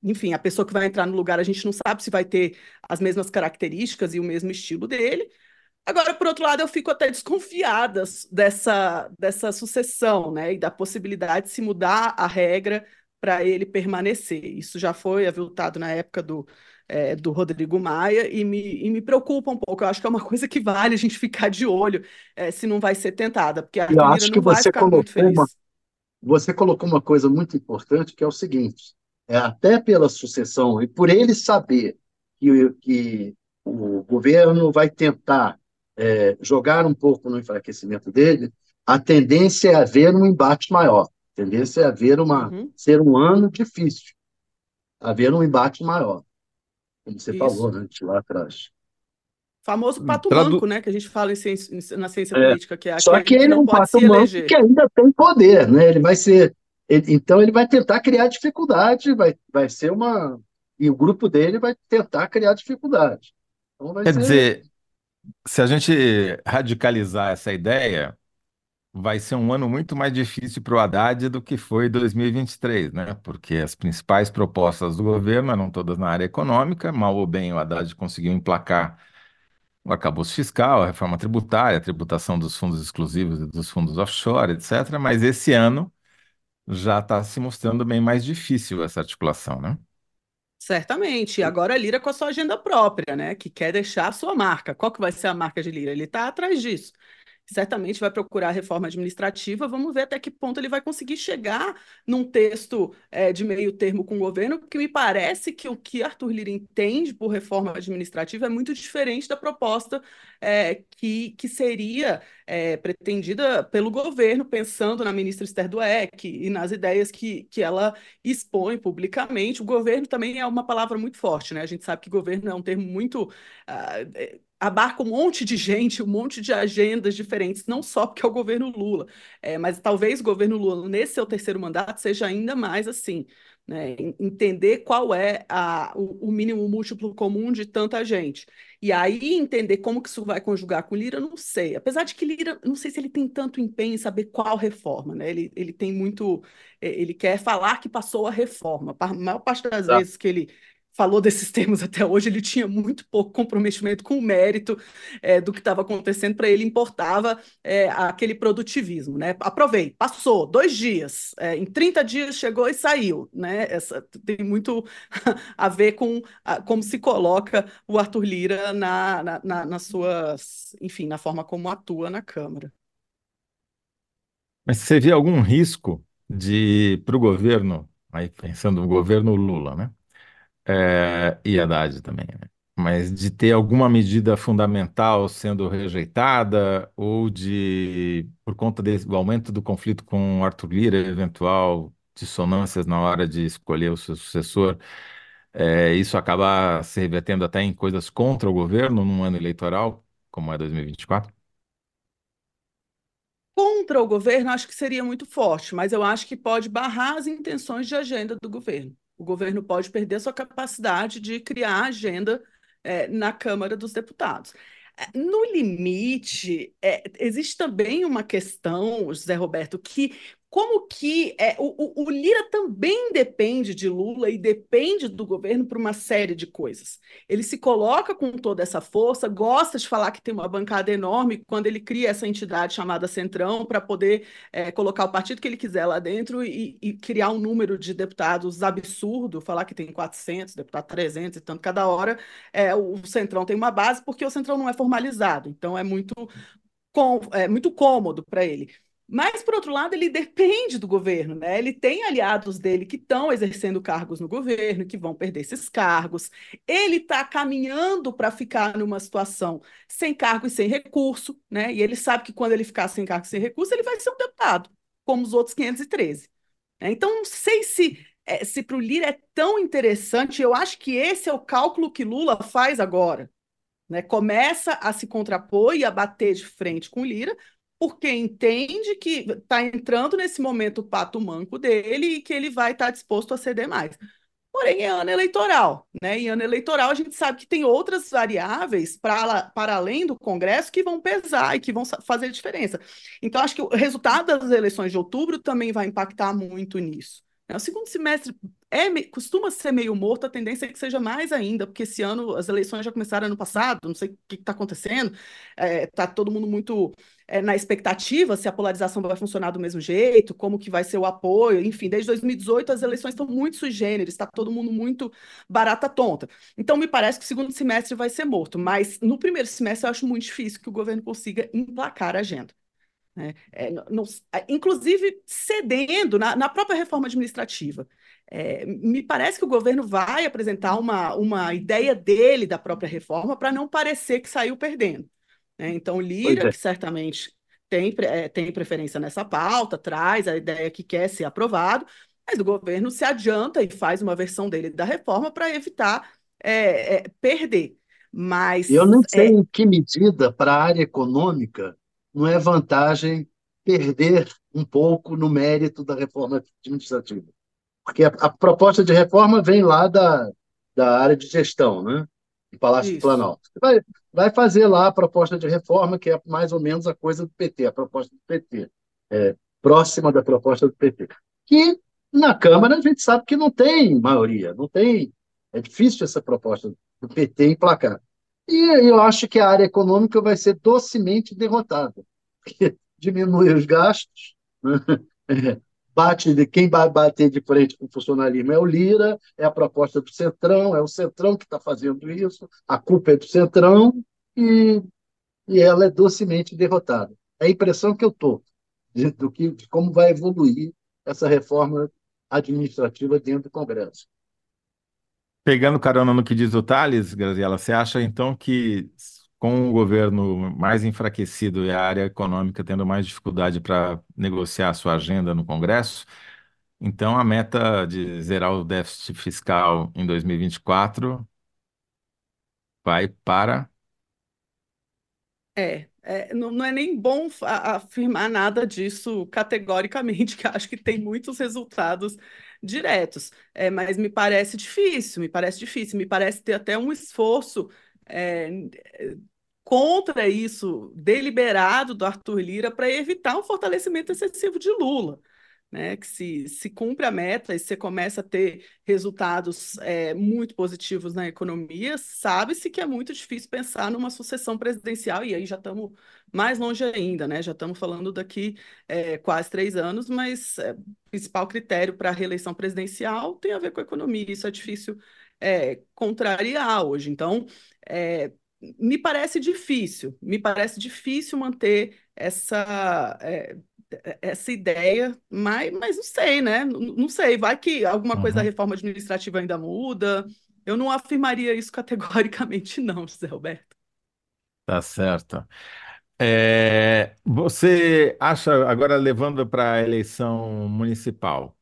enfim, a pessoa que vai entrar no lugar, a gente não sabe se vai ter as mesmas características e o mesmo estilo dele. Agora, por outro lado, eu fico até desconfiada dessa, dessa sucessão, né? E da possibilidade de se mudar a regra para ele permanecer. Isso já foi aviltado na época do, é, do Rodrigo Maia e me, e me preocupa um pouco. Eu acho que é uma coisa que vale a gente ficar de olho é, se não vai ser tentada, porque a eu acho que você colocou uma, você colocou uma coisa muito importante que é o seguinte: é, até pela sucessão, e por ele saber que, que o governo vai tentar é, jogar um pouco no enfraquecimento dele, a tendência é haver um embate maior, tendência é haver uma, uhum. ser um ano difícil, haver um embate maior, como você Isso. falou né, lá atrás. Famoso hum, pato Tradu... manco, né? Que a gente fala ciência, na ciência é, política, que é Só que ele é um pato manco que ainda tem poder, né? Ele vai ser ele, então ele vai tentar criar dificuldade, vai, vai ser uma. E o grupo dele vai tentar criar dificuldade. Então Quer ser... dizer, se a gente radicalizar essa ideia, vai ser um ano muito mais difícil para o Haddad do que foi 2023, né? Porque as principais propostas do governo eram todas na área econômica, mal ou bem o Haddad conseguiu emplacar o arcabouço fiscal, a reforma tributária, a tributação dos fundos exclusivos e dos fundos offshore, etc. Mas esse ano já está se mostrando bem mais difícil essa articulação, né? Certamente. Agora Lira com a sua agenda própria, né? Que quer deixar a sua marca. Qual que vai ser a marca de Lira? Ele está atrás disso certamente vai procurar reforma administrativa. Vamos ver até que ponto ele vai conseguir chegar num texto é, de meio termo com o governo, porque me parece que o que Arthur Lira entende por reforma administrativa é muito diferente da proposta é, que, que seria é, pretendida pelo governo, pensando na ministra Esther Dweck e nas ideias que, que ela expõe publicamente. O governo também é uma palavra muito forte, né? A gente sabe que governo é um termo muito. Uh, abarca um monte de gente, um monte de agendas diferentes, não só porque é o governo Lula, é, mas talvez o governo Lula, nesse seu terceiro mandato, seja ainda mais assim. Né? Entender qual é a, o, o, mínimo múltiplo comum de tanta gente. E aí entender como que isso vai conjugar com Lira, não sei. Apesar de que Lira, não sei se ele tem tanto empenho em saber qual reforma, né? Ele, ele tem muito. É, ele quer falar que passou a reforma. A maior parte das tá. vezes que ele falou desses termos até hoje, ele tinha muito pouco comprometimento com o mérito é, do que estava acontecendo, para ele importava é, aquele produtivismo. Né? Aprovei, passou dois dias, é, em 30 dias chegou e saiu. Né? Essa, tem muito a ver com a, como se coloca o Arthur Lira na, na, na, suas, enfim, na forma como atua na Câmara. Mas você vê algum risco de para o governo, aí pensando no governo Lula, né? É, e Haddad também, né? Mas de ter alguma medida fundamental sendo rejeitada ou de, por conta desse, do aumento do conflito com Arthur Lira, eventual dissonâncias na hora de escolher o seu sucessor, é, isso acaba se revertendo até em coisas contra o governo num ano eleitoral, como é 2024? Contra o governo, acho que seria muito forte, mas eu acho que pode barrar as intenções de agenda do governo o governo pode perder a sua capacidade de criar agenda é, na Câmara dos Deputados. É, no limite, é, existe também uma questão, José Roberto, que como que é, o, o, Lira também depende de Lula e depende do governo por uma série de coisas. Ele se coloca com toda essa força, gosta de falar que tem uma bancada enorme quando ele cria essa entidade chamada Centrão para poder é, colocar o partido que ele quiser lá dentro e, e, criar um número de deputados absurdo, falar que tem 400, deputado 300 e tanto cada hora. É, o Centrão tem uma base porque o Centrão não é formalizado, então é muito, com, é muito cômodo para ele. Mas, por outro lado, ele depende do governo, né? Ele tem aliados dele que estão exercendo cargos no governo, que vão perder esses cargos. Ele está caminhando para ficar numa situação sem cargo e sem recurso, né? E ele sabe que quando ele ficar sem cargo e sem recurso, ele vai ser um deputado, como os outros 513. Né? Então, não sei se, é, se para o Lira é tão interessante. Eu acho que esse é o cálculo que Lula faz agora. Né? Começa a se contrapor e a bater de frente com Lira, porque entende que está entrando nesse momento o pato manco dele e que ele vai estar tá disposto a ceder mais. Porém, é ano eleitoral, né? Em ano eleitoral, a gente sabe que tem outras variáveis para, para além do Congresso que vão pesar e que vão fazer diferença. Então, acho que o resultado das eleições de outubro também vai impactar muito nisso. O segundo semestre é, costuma ser meio morto, a tendência é que seja mais ainda, porque esse ano as eleições já começaram ano passado, não sei o que está acontecendo, está é, tá todo mundo muito é, na expectativa se a polarização vai funcionar do mesmo jeito, como que vai ser o apoio, enfim, desde 2018 as eleições estão muito sui generis, está todo mundo muito barata tonta. Então me parece que o segundo semestre vai ser morto, mas no primeiro semestre eu acho muito difícil que o governo consiga emplacar a agenda. Né? É, inclusive cedendo na, na, própria reforma administrativa. É, me parece que o governo vai apresentar uma, uma ideia dele da própria reforma para não parecer que saiu perdendo. Né? Então, Lira, é. que certamente tem, é, tem preferência nessa pauta, traz a ideia que quer ser aprovado, mas o governo se adianta e faz uma versão dele da reforma para evitar é, perder. Mas eu não sei em que medida para a área econômica não é vantagem perder um pouco no mérito da reforma administrativa. Porque a, a proposta de reforma vem lá da, da área de gestão, né? Palácio Isso. do Planalto. Vai, vai fazer lá a proposta de reforma, que é mais ou menos a coisa do PT, a proposta do PT, é, próxima da proposta do PT. Que na Câmara a gente sabe que não tem maioria, não tem. É difícil essa proposta do PT emplacar. E eu acho que a área econômica vai ser docemente derrotada, porque diminui os gastos, né? bate de quem vai bater de frente com o funcionalismo é o Lira, é a proposta do Centrão, é o Centrão que está fazendo isso, a culpa é do Centrão e, e ela é docemente derrotada. É a impressão que eu estou de, do que, de como vai evoluir essa reforma administrativa dentro do Congresso. Pegando carona no que diz o Thales, Graziela, você acha então que com o governo mais enfraquecido e a área econômica tendo mais dificuldade para negociar a sua agenda no Congresso, então a meta de zerar o déficit fiscal em 2024 vai para. É, é, não, não é nem bom afirmar nada disso categoricamente, que acho que tem muitos resultados diretos. É, mas me parece difícil, me parece difícil, me parece ter até um esforço é, contra isso deliberado do Arthur Lira para evitar um fortalecimento excessivo de Lula né? Que se, se cumpre a meta e você começa a ter resultados é, muito positivos na economia, sabe-se que é muito difícil pensar numa sucessão presidencial, e aí já estamos mais longe ainda, né? Já estamos falando daqui é, quase três anos, mas é, o principal critério para a reeleição presidencial tem a ver com a economia, isso é difícil é, contrariar hoje. Então, é, me parece difícil, me parece difícil manter essa é, essa ideia, mas, mas não sei, né? Não, não sei, vai que alguma coisa da uhum. reforma administrativa ainda muda. Eu não afirmaria isso categoricamente, não, José Roberto. Tá certo. É, você acha, agora levando para a eleição municipal,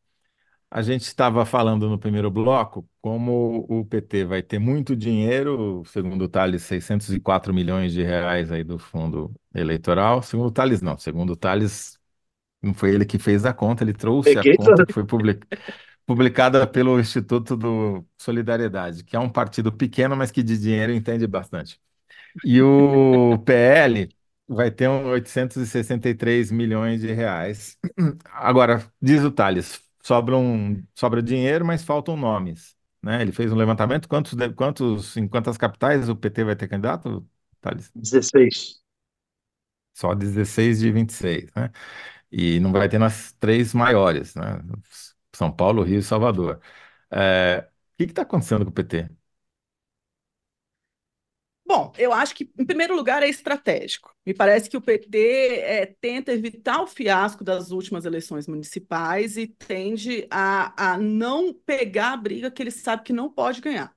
a gente estava falando no primeiro bloco como o PT vai ter muito dinheiro, segundo o Thales, 604 milhões de reais aí do fundo eleitoral. Segundo o Thales, não. Segundo o Thales, não foi ele que fez a conta, ele trouxe Peguei a conta que foi public... publicada pelo Instituto do Solidariedade, que é um partido pequeno, mas que de dinheiro entende bastante. E o PL vai ter um 863 milhões de reais. Agora, diz o Thales, sobra, um, sobra dinheiro, mas faltam nomes. Né? Ele fez um levantamento. Quantos, quantos, em quantas capitais o PT vai ter candidato, Thales? 16. Só 16 de 26, né? E não vai ter nas três maiores, né? São Paulo, Rio e Salvador. É, o que está acontecendo com o PT? Bom, eu acho que, em primeiro lugar, é estratégico. Me parece que o PT é, tenta evitar o fiasco das últimas eleições municipais e tende a, a não pegar a briga que ele sabe que não pode ganhar.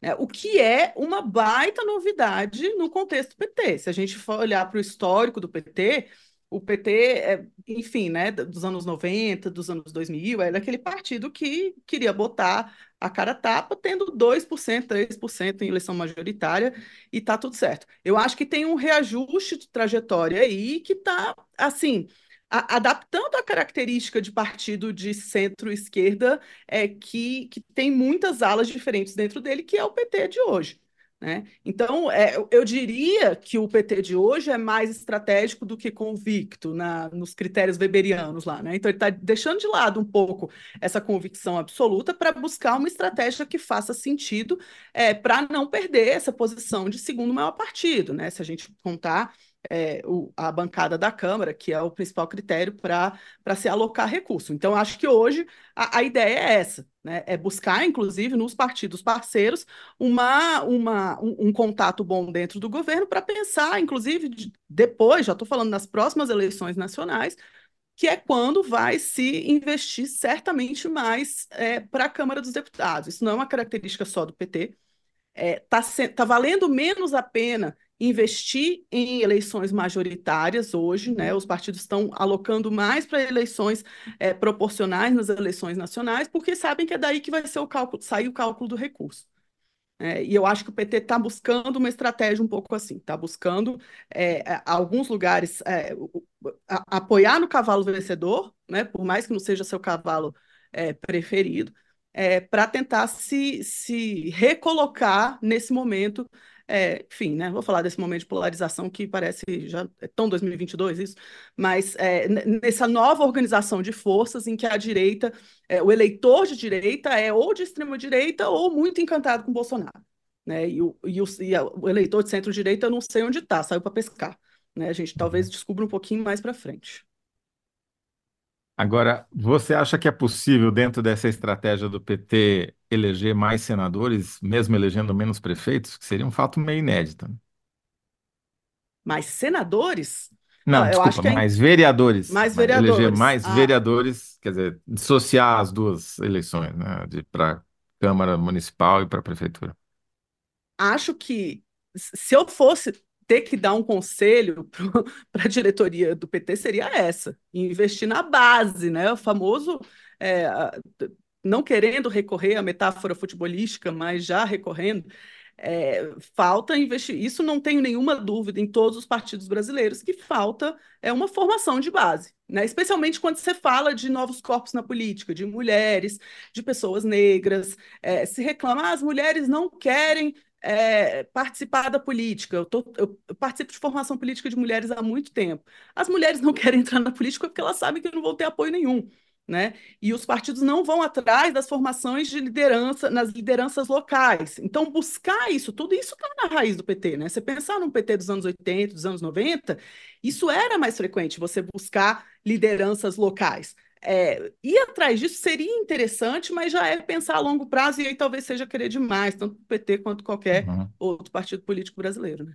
Né? O que é uma baita novidade no contexto PT. Se a gente for olhar para o histórico do PT, o PT, é, enfim, né, dos anos 90, dos anos 2000, era aquele partido que queria botar a cara tapa, tendo 2%, 3% em eleição majoritária, e tá tudo certo. Eu acho que tem um reajuste de trajetória aí que tá, assim, a, adaptando a característica de partido de centro-esquerda, é, que, que tem muitas alas diferentes dentro dele, que é o PT de hoje. Né? Então, é, eu diria que o PT de hoje é mais estratégico do que convicto na, nos critérios weberianos lá. Né? Então, ele está deixando de lado um pouco essa convicção absoluta para buscar uma estratégia que faça sentido é, para não perder essa posição de segundo maior partido. Né? Se a gente contar é, o, a bancada da Câmara, que é o principal critério para se alocar recurso. Então, acho que hoje a, a ideia é essa, né? É buscar, inclusive, nos partidos parceiros, uma, uma, um, um contato bom dentro do governo para pensar, inclusive, de, depois, já estou falando nas próximas eleições nacionais, que é quando vai se investir certamente mais é, para a Câmara dos Deputados. Isso não é uma característica só do PT. Está é, tá, tá valendo menos a pena investir em eleições majoritárias hoje, né? Os partidos estão alocando mais para eleições é, proporcionais nas eleições nacionais, porque sabem que é daí que vai ser o cálculo, sair o cálculo do recurso. É, e eu acho que o PT está buscando uma estratégia um pouco assim, está buscando é, alguns lugares é, a, apoiar no cavalo vencedor, né? Por mais que não seja seu cavalo é, preferido, é, para tentar se, se recolocar nesse momento é, enfim, né? Vou falar desse momento de polarização que parece já é tão 2022 isso, mas é, nessa nova organização de forças em que a direita, é, o eleitor de direita é ou de extrema direita ou muito encantado com Bolsonaro, né? E o, e o, e o eleitor de centro-direita eu não sei onde está, saiu para pescar, né? A gente talvez descubra um pouquinho mais para frente. Agora, você acha que é possível, dentro dessa estratégia do PT, eleger mais senadores, mesmo elegendo menos prefeitos? Que seria um fato meio inédito. Né? Mais senadores? Não, eu acho que é... mais vereadores. Mais vereadores. Eleger mais ah. vereadores, quer dizer, dissociar as duas eleições, né? Para Câmara Municipal e para a Prefeitura. Acho que se eu fosse ter que dar um conselho para a diretoria do PT seria essa: investir na base, né? O famoso. É, não querendo recorrer à metáfora futebolística, mas já recorrendo, é, falta investir. Isso não tenho nenhuma dúvida em todos os partidos brasileiros, que falta é uma formação de base, né? especialmente quando você fala de novos corpos na política, de mulheres, de pessoas negras. É, se reclama, ah, as mulheres não querem é, participar da política. Eu, tô, eu, participo de formação política de mulheres há muito tempo. As mulheres não querem entrar na política porque elas sabem que não vão ter apoio nenhum. Né? E os partidos não vão atrás das formações de liderança, nas lideranças locais. Então, buscar isso, tudo isso está na raiz do PT, né? Você pensar no PT dos anos 80, dos anos 90, isso era mais frequente, você buscar lideranças locais. É, ir atrás disso seria interessante, mas já é pensar a longo prazo e aí talvez seja querer demais, tanto o PT quanto qualquer uhum. outro partido político brasileiro. Né?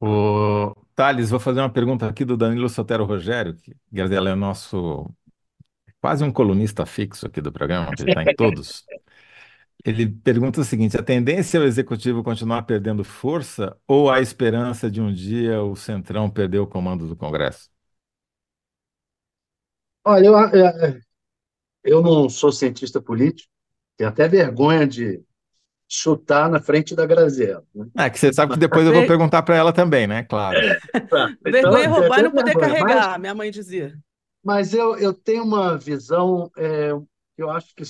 O Thales, vou fazer uma pergunta aqui do Danilo Sotero Rogério, que Gardella é nosso quase um colunista fixo aqui do programa, ele está em todos. Ele pergunta o seguinte: a tendência é o executivo continuar perdendo força ou a esperança de um dia o Centrão perder o comando do Congresso? Olha, eu, eu, não sou cientista político, tenho até vergonha de chutar na frente da Graziella. Né? É que você sabe que depois eu vou perguntar para ela também, né? Claro. vergonha então, roubar e não poder vergonha. carregar, mas, minha mãe dizia. Mas eu, eu tenho uma visão é, que eu acho que,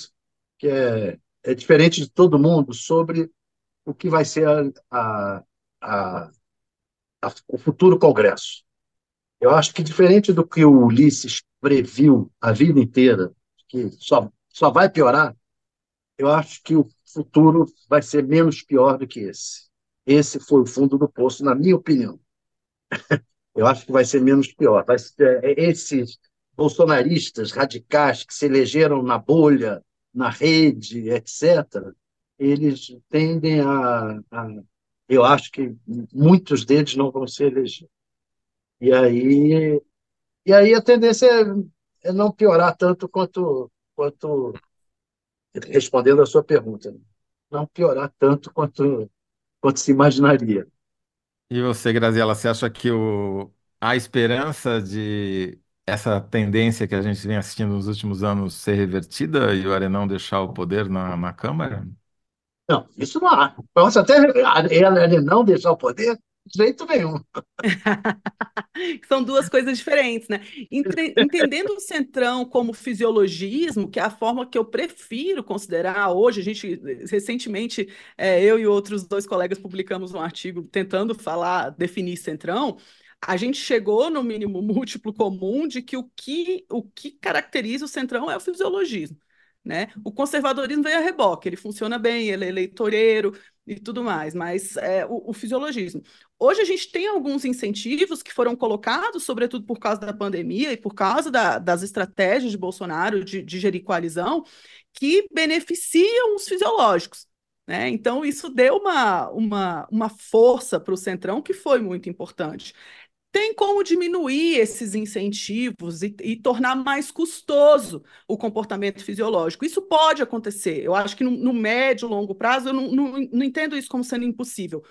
que é, é diferente de todo mundo sobre o que vai ser a, a, a a, o futuro Congresso. Eu acho que, diferente do que o Ulisses previu a vida inteira, que só, só vai piorar, eu acho que o futuro vai ser menos pior do que esse. Esse foi o fundo do poço, na minha opinião. Eu acho que vai ser menos pior. Vai ser, é, esses bolsonaristas radicais que se elegeram na bolha, na rede, etc., eles tendem a, a, Eu acho que muitos deles não vão se eleger. E aí, e aí a tendência é, é não piorar tanto quanto, quanto. Respondendo a sua pergunta, não piorar tanto quanto, quanto se imaginaria. E você, Graziela, você acha que o, a esperança de essa tendência que a gente vem assistindo nos últimos anos ser revertida e o Arenão deixar o poder na, na Câmara? Não, isso não há. Posso até Arenão deixar o poder? De jeito nenhum. São duas coisas diferentes, né? Entendendo o centrão como fisiologismo, que é a forma que eu prefiro considerar hoje, a gente recentemente, é, eu e outros dois colegas publicamos um artigo tentando falar, definir centrão, a gente chegou no mínimo múltiplo comum de que o que, o que caracteriza o centrão é o fisiologismo. Né? O conservadorismo veio a reboque, ele funciona bem, ele é eleitoreiro e tudo mais, mas é, o, o, fisiologismo. Hoje a gente tem alguns incentivos que foram colocados, sobretudo por causa da pandemia e por causa da, das estratégias de Bolsonaro de, de gerir coalizão, que beneficiam os fisiológicos. Né? Então, isso deu uma, uma, uma força para o Centrão que foi muito importante tem como diminuir esses incentivos e, e, tornar mais custoso o comportamento fisiológico. Isso pode acontecer. Eu acho que no, no médio, longo prazo, eu não, não, não entendo isso como sendo impossível.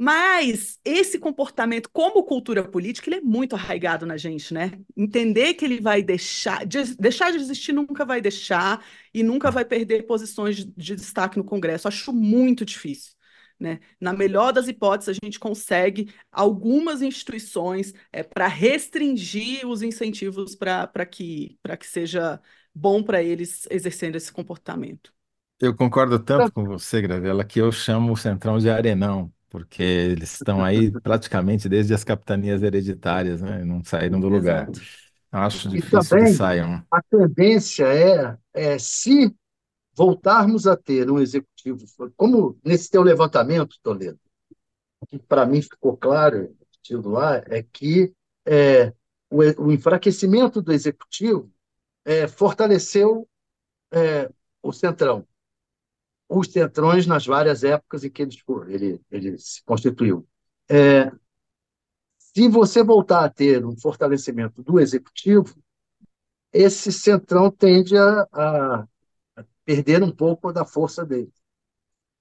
Mas esse comportamento, como cultura política, ele é muito arraigado na gente, né? Entender que ele vai deixar, de, deixar de existir nunca vai deixar e nunca vai perder posições de, de destaque no Congresso. Acho muito difícil. Né? Na melhor das hipóteses, a gente consegue algumas instituições é, para restringir os incentivos para que, que seja bom para eles exercendo esse comportamento. Eu concordo tanto com você, Gravela, que eu chamo o Centrão de Arenão, porque eles estão aí praticamente desde as capitanias hereditárias, né? Não saíram do lugar. Acho difícil que também saiam. a tendência é, é se voltarmos a ter um executivo, como nesse teu levantamento, Toledo, que para mim ficou claro lá, é que é, o, o, enfraquecimento do executivo é, fortaleceu é, o centrão, os centrões nas várias épocas em que ele, ele, ele se constituiu. É, se você voltar a ter um fortalecimento do executivo, esse centrão tende a, a perder um pouco da força dele.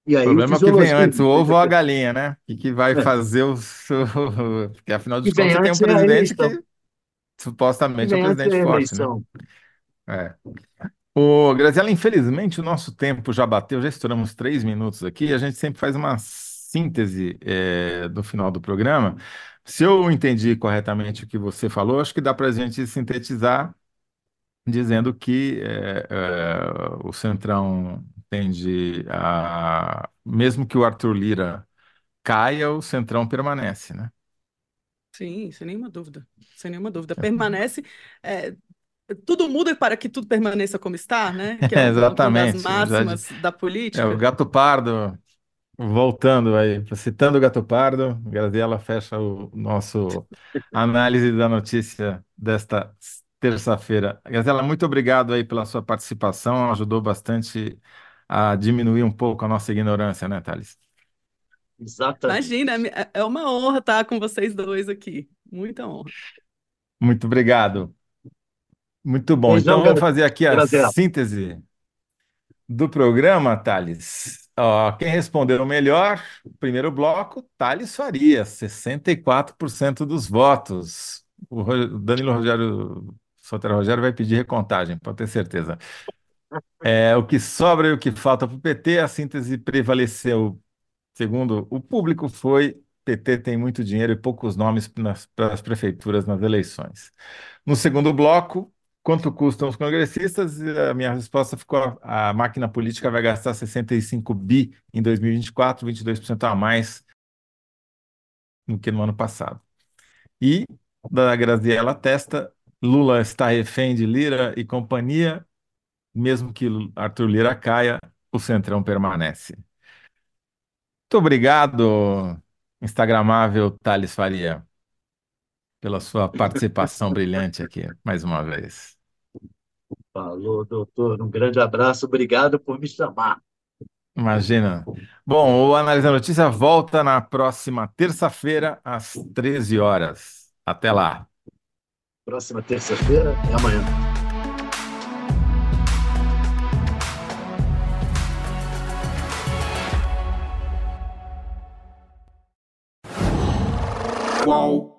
E aí, o problema é o que vem antes, o ovo ou a galinha, né? O que vai é. fazer o. Porque afinal de contas, tem um é presidente que supostamente é um presidente é forte, né? É. O Graziela, infelizmente, o nosso tempo já bateu, já estouramos três minutos aqui. A gente sempre faz uma síntese é, do final do programa. Se eu entendi corretamente o que você falou, acho que dá para a gente sintetizar dizendo que é, é, o Centrão tende a. Mesmo que o Arthur Lira caia, o Centrão permanece, né? Sim, sem nenhuma dúvida. Sem nenhuma dúvida. Permanece. É, tudo muda para que tudo permaneça como está, né? Que é Exatamente. uma das máximas da política. É, o gato pardo, voltando aí, citando o gato pardo, Graziela fecha o nosso análise da notícia desta terça-feira. Gazela, muito obrigado aí pela sua participação, ajudou bastante a diminuir um pouco a nossa ignorância, né, Thales? Exatamente. Imagina, é, é uma honra estar com vocês dois aqui. Muita honra. Muito obrigado. Muito bom. Então, vamos fazer aqui a síntese do programa, Thales. Ó, quem respondeu melhor, primeiro bloco, Thales Faria, 64% dos votos. O Danilo Rogério Sotero Rogério vai pedir recontagem, pode ter certeza. É, o que sobra e o que falta para o PT, a síntese prevaleceu. Segundo o público, foi PT tem muito dinheiro e poucos nomes para as prefeituras nas eleições. No segundo bloco, quanto custam os congressistas? A minha resposta ficou: a máquina política vai gastar 65 bi em 2024, 22% a mais do que no ano passado. E da Graziella Testa, Lula está refém de Lira e companhia, mesmo que Arthur Lira caia, o Centrão permanece. Muito obrigado, Instagramável Thales Faria, pela sua participação brilhante aqui, mais uma vez. Falou, doutor. Um grande abraço. Obrigado por me chamar. Imagina. Bom, o Análise da Notícia volta na próxima terça-feira, às 13 horas. Até lá. Próxima terça-feira é amanhã. Qual?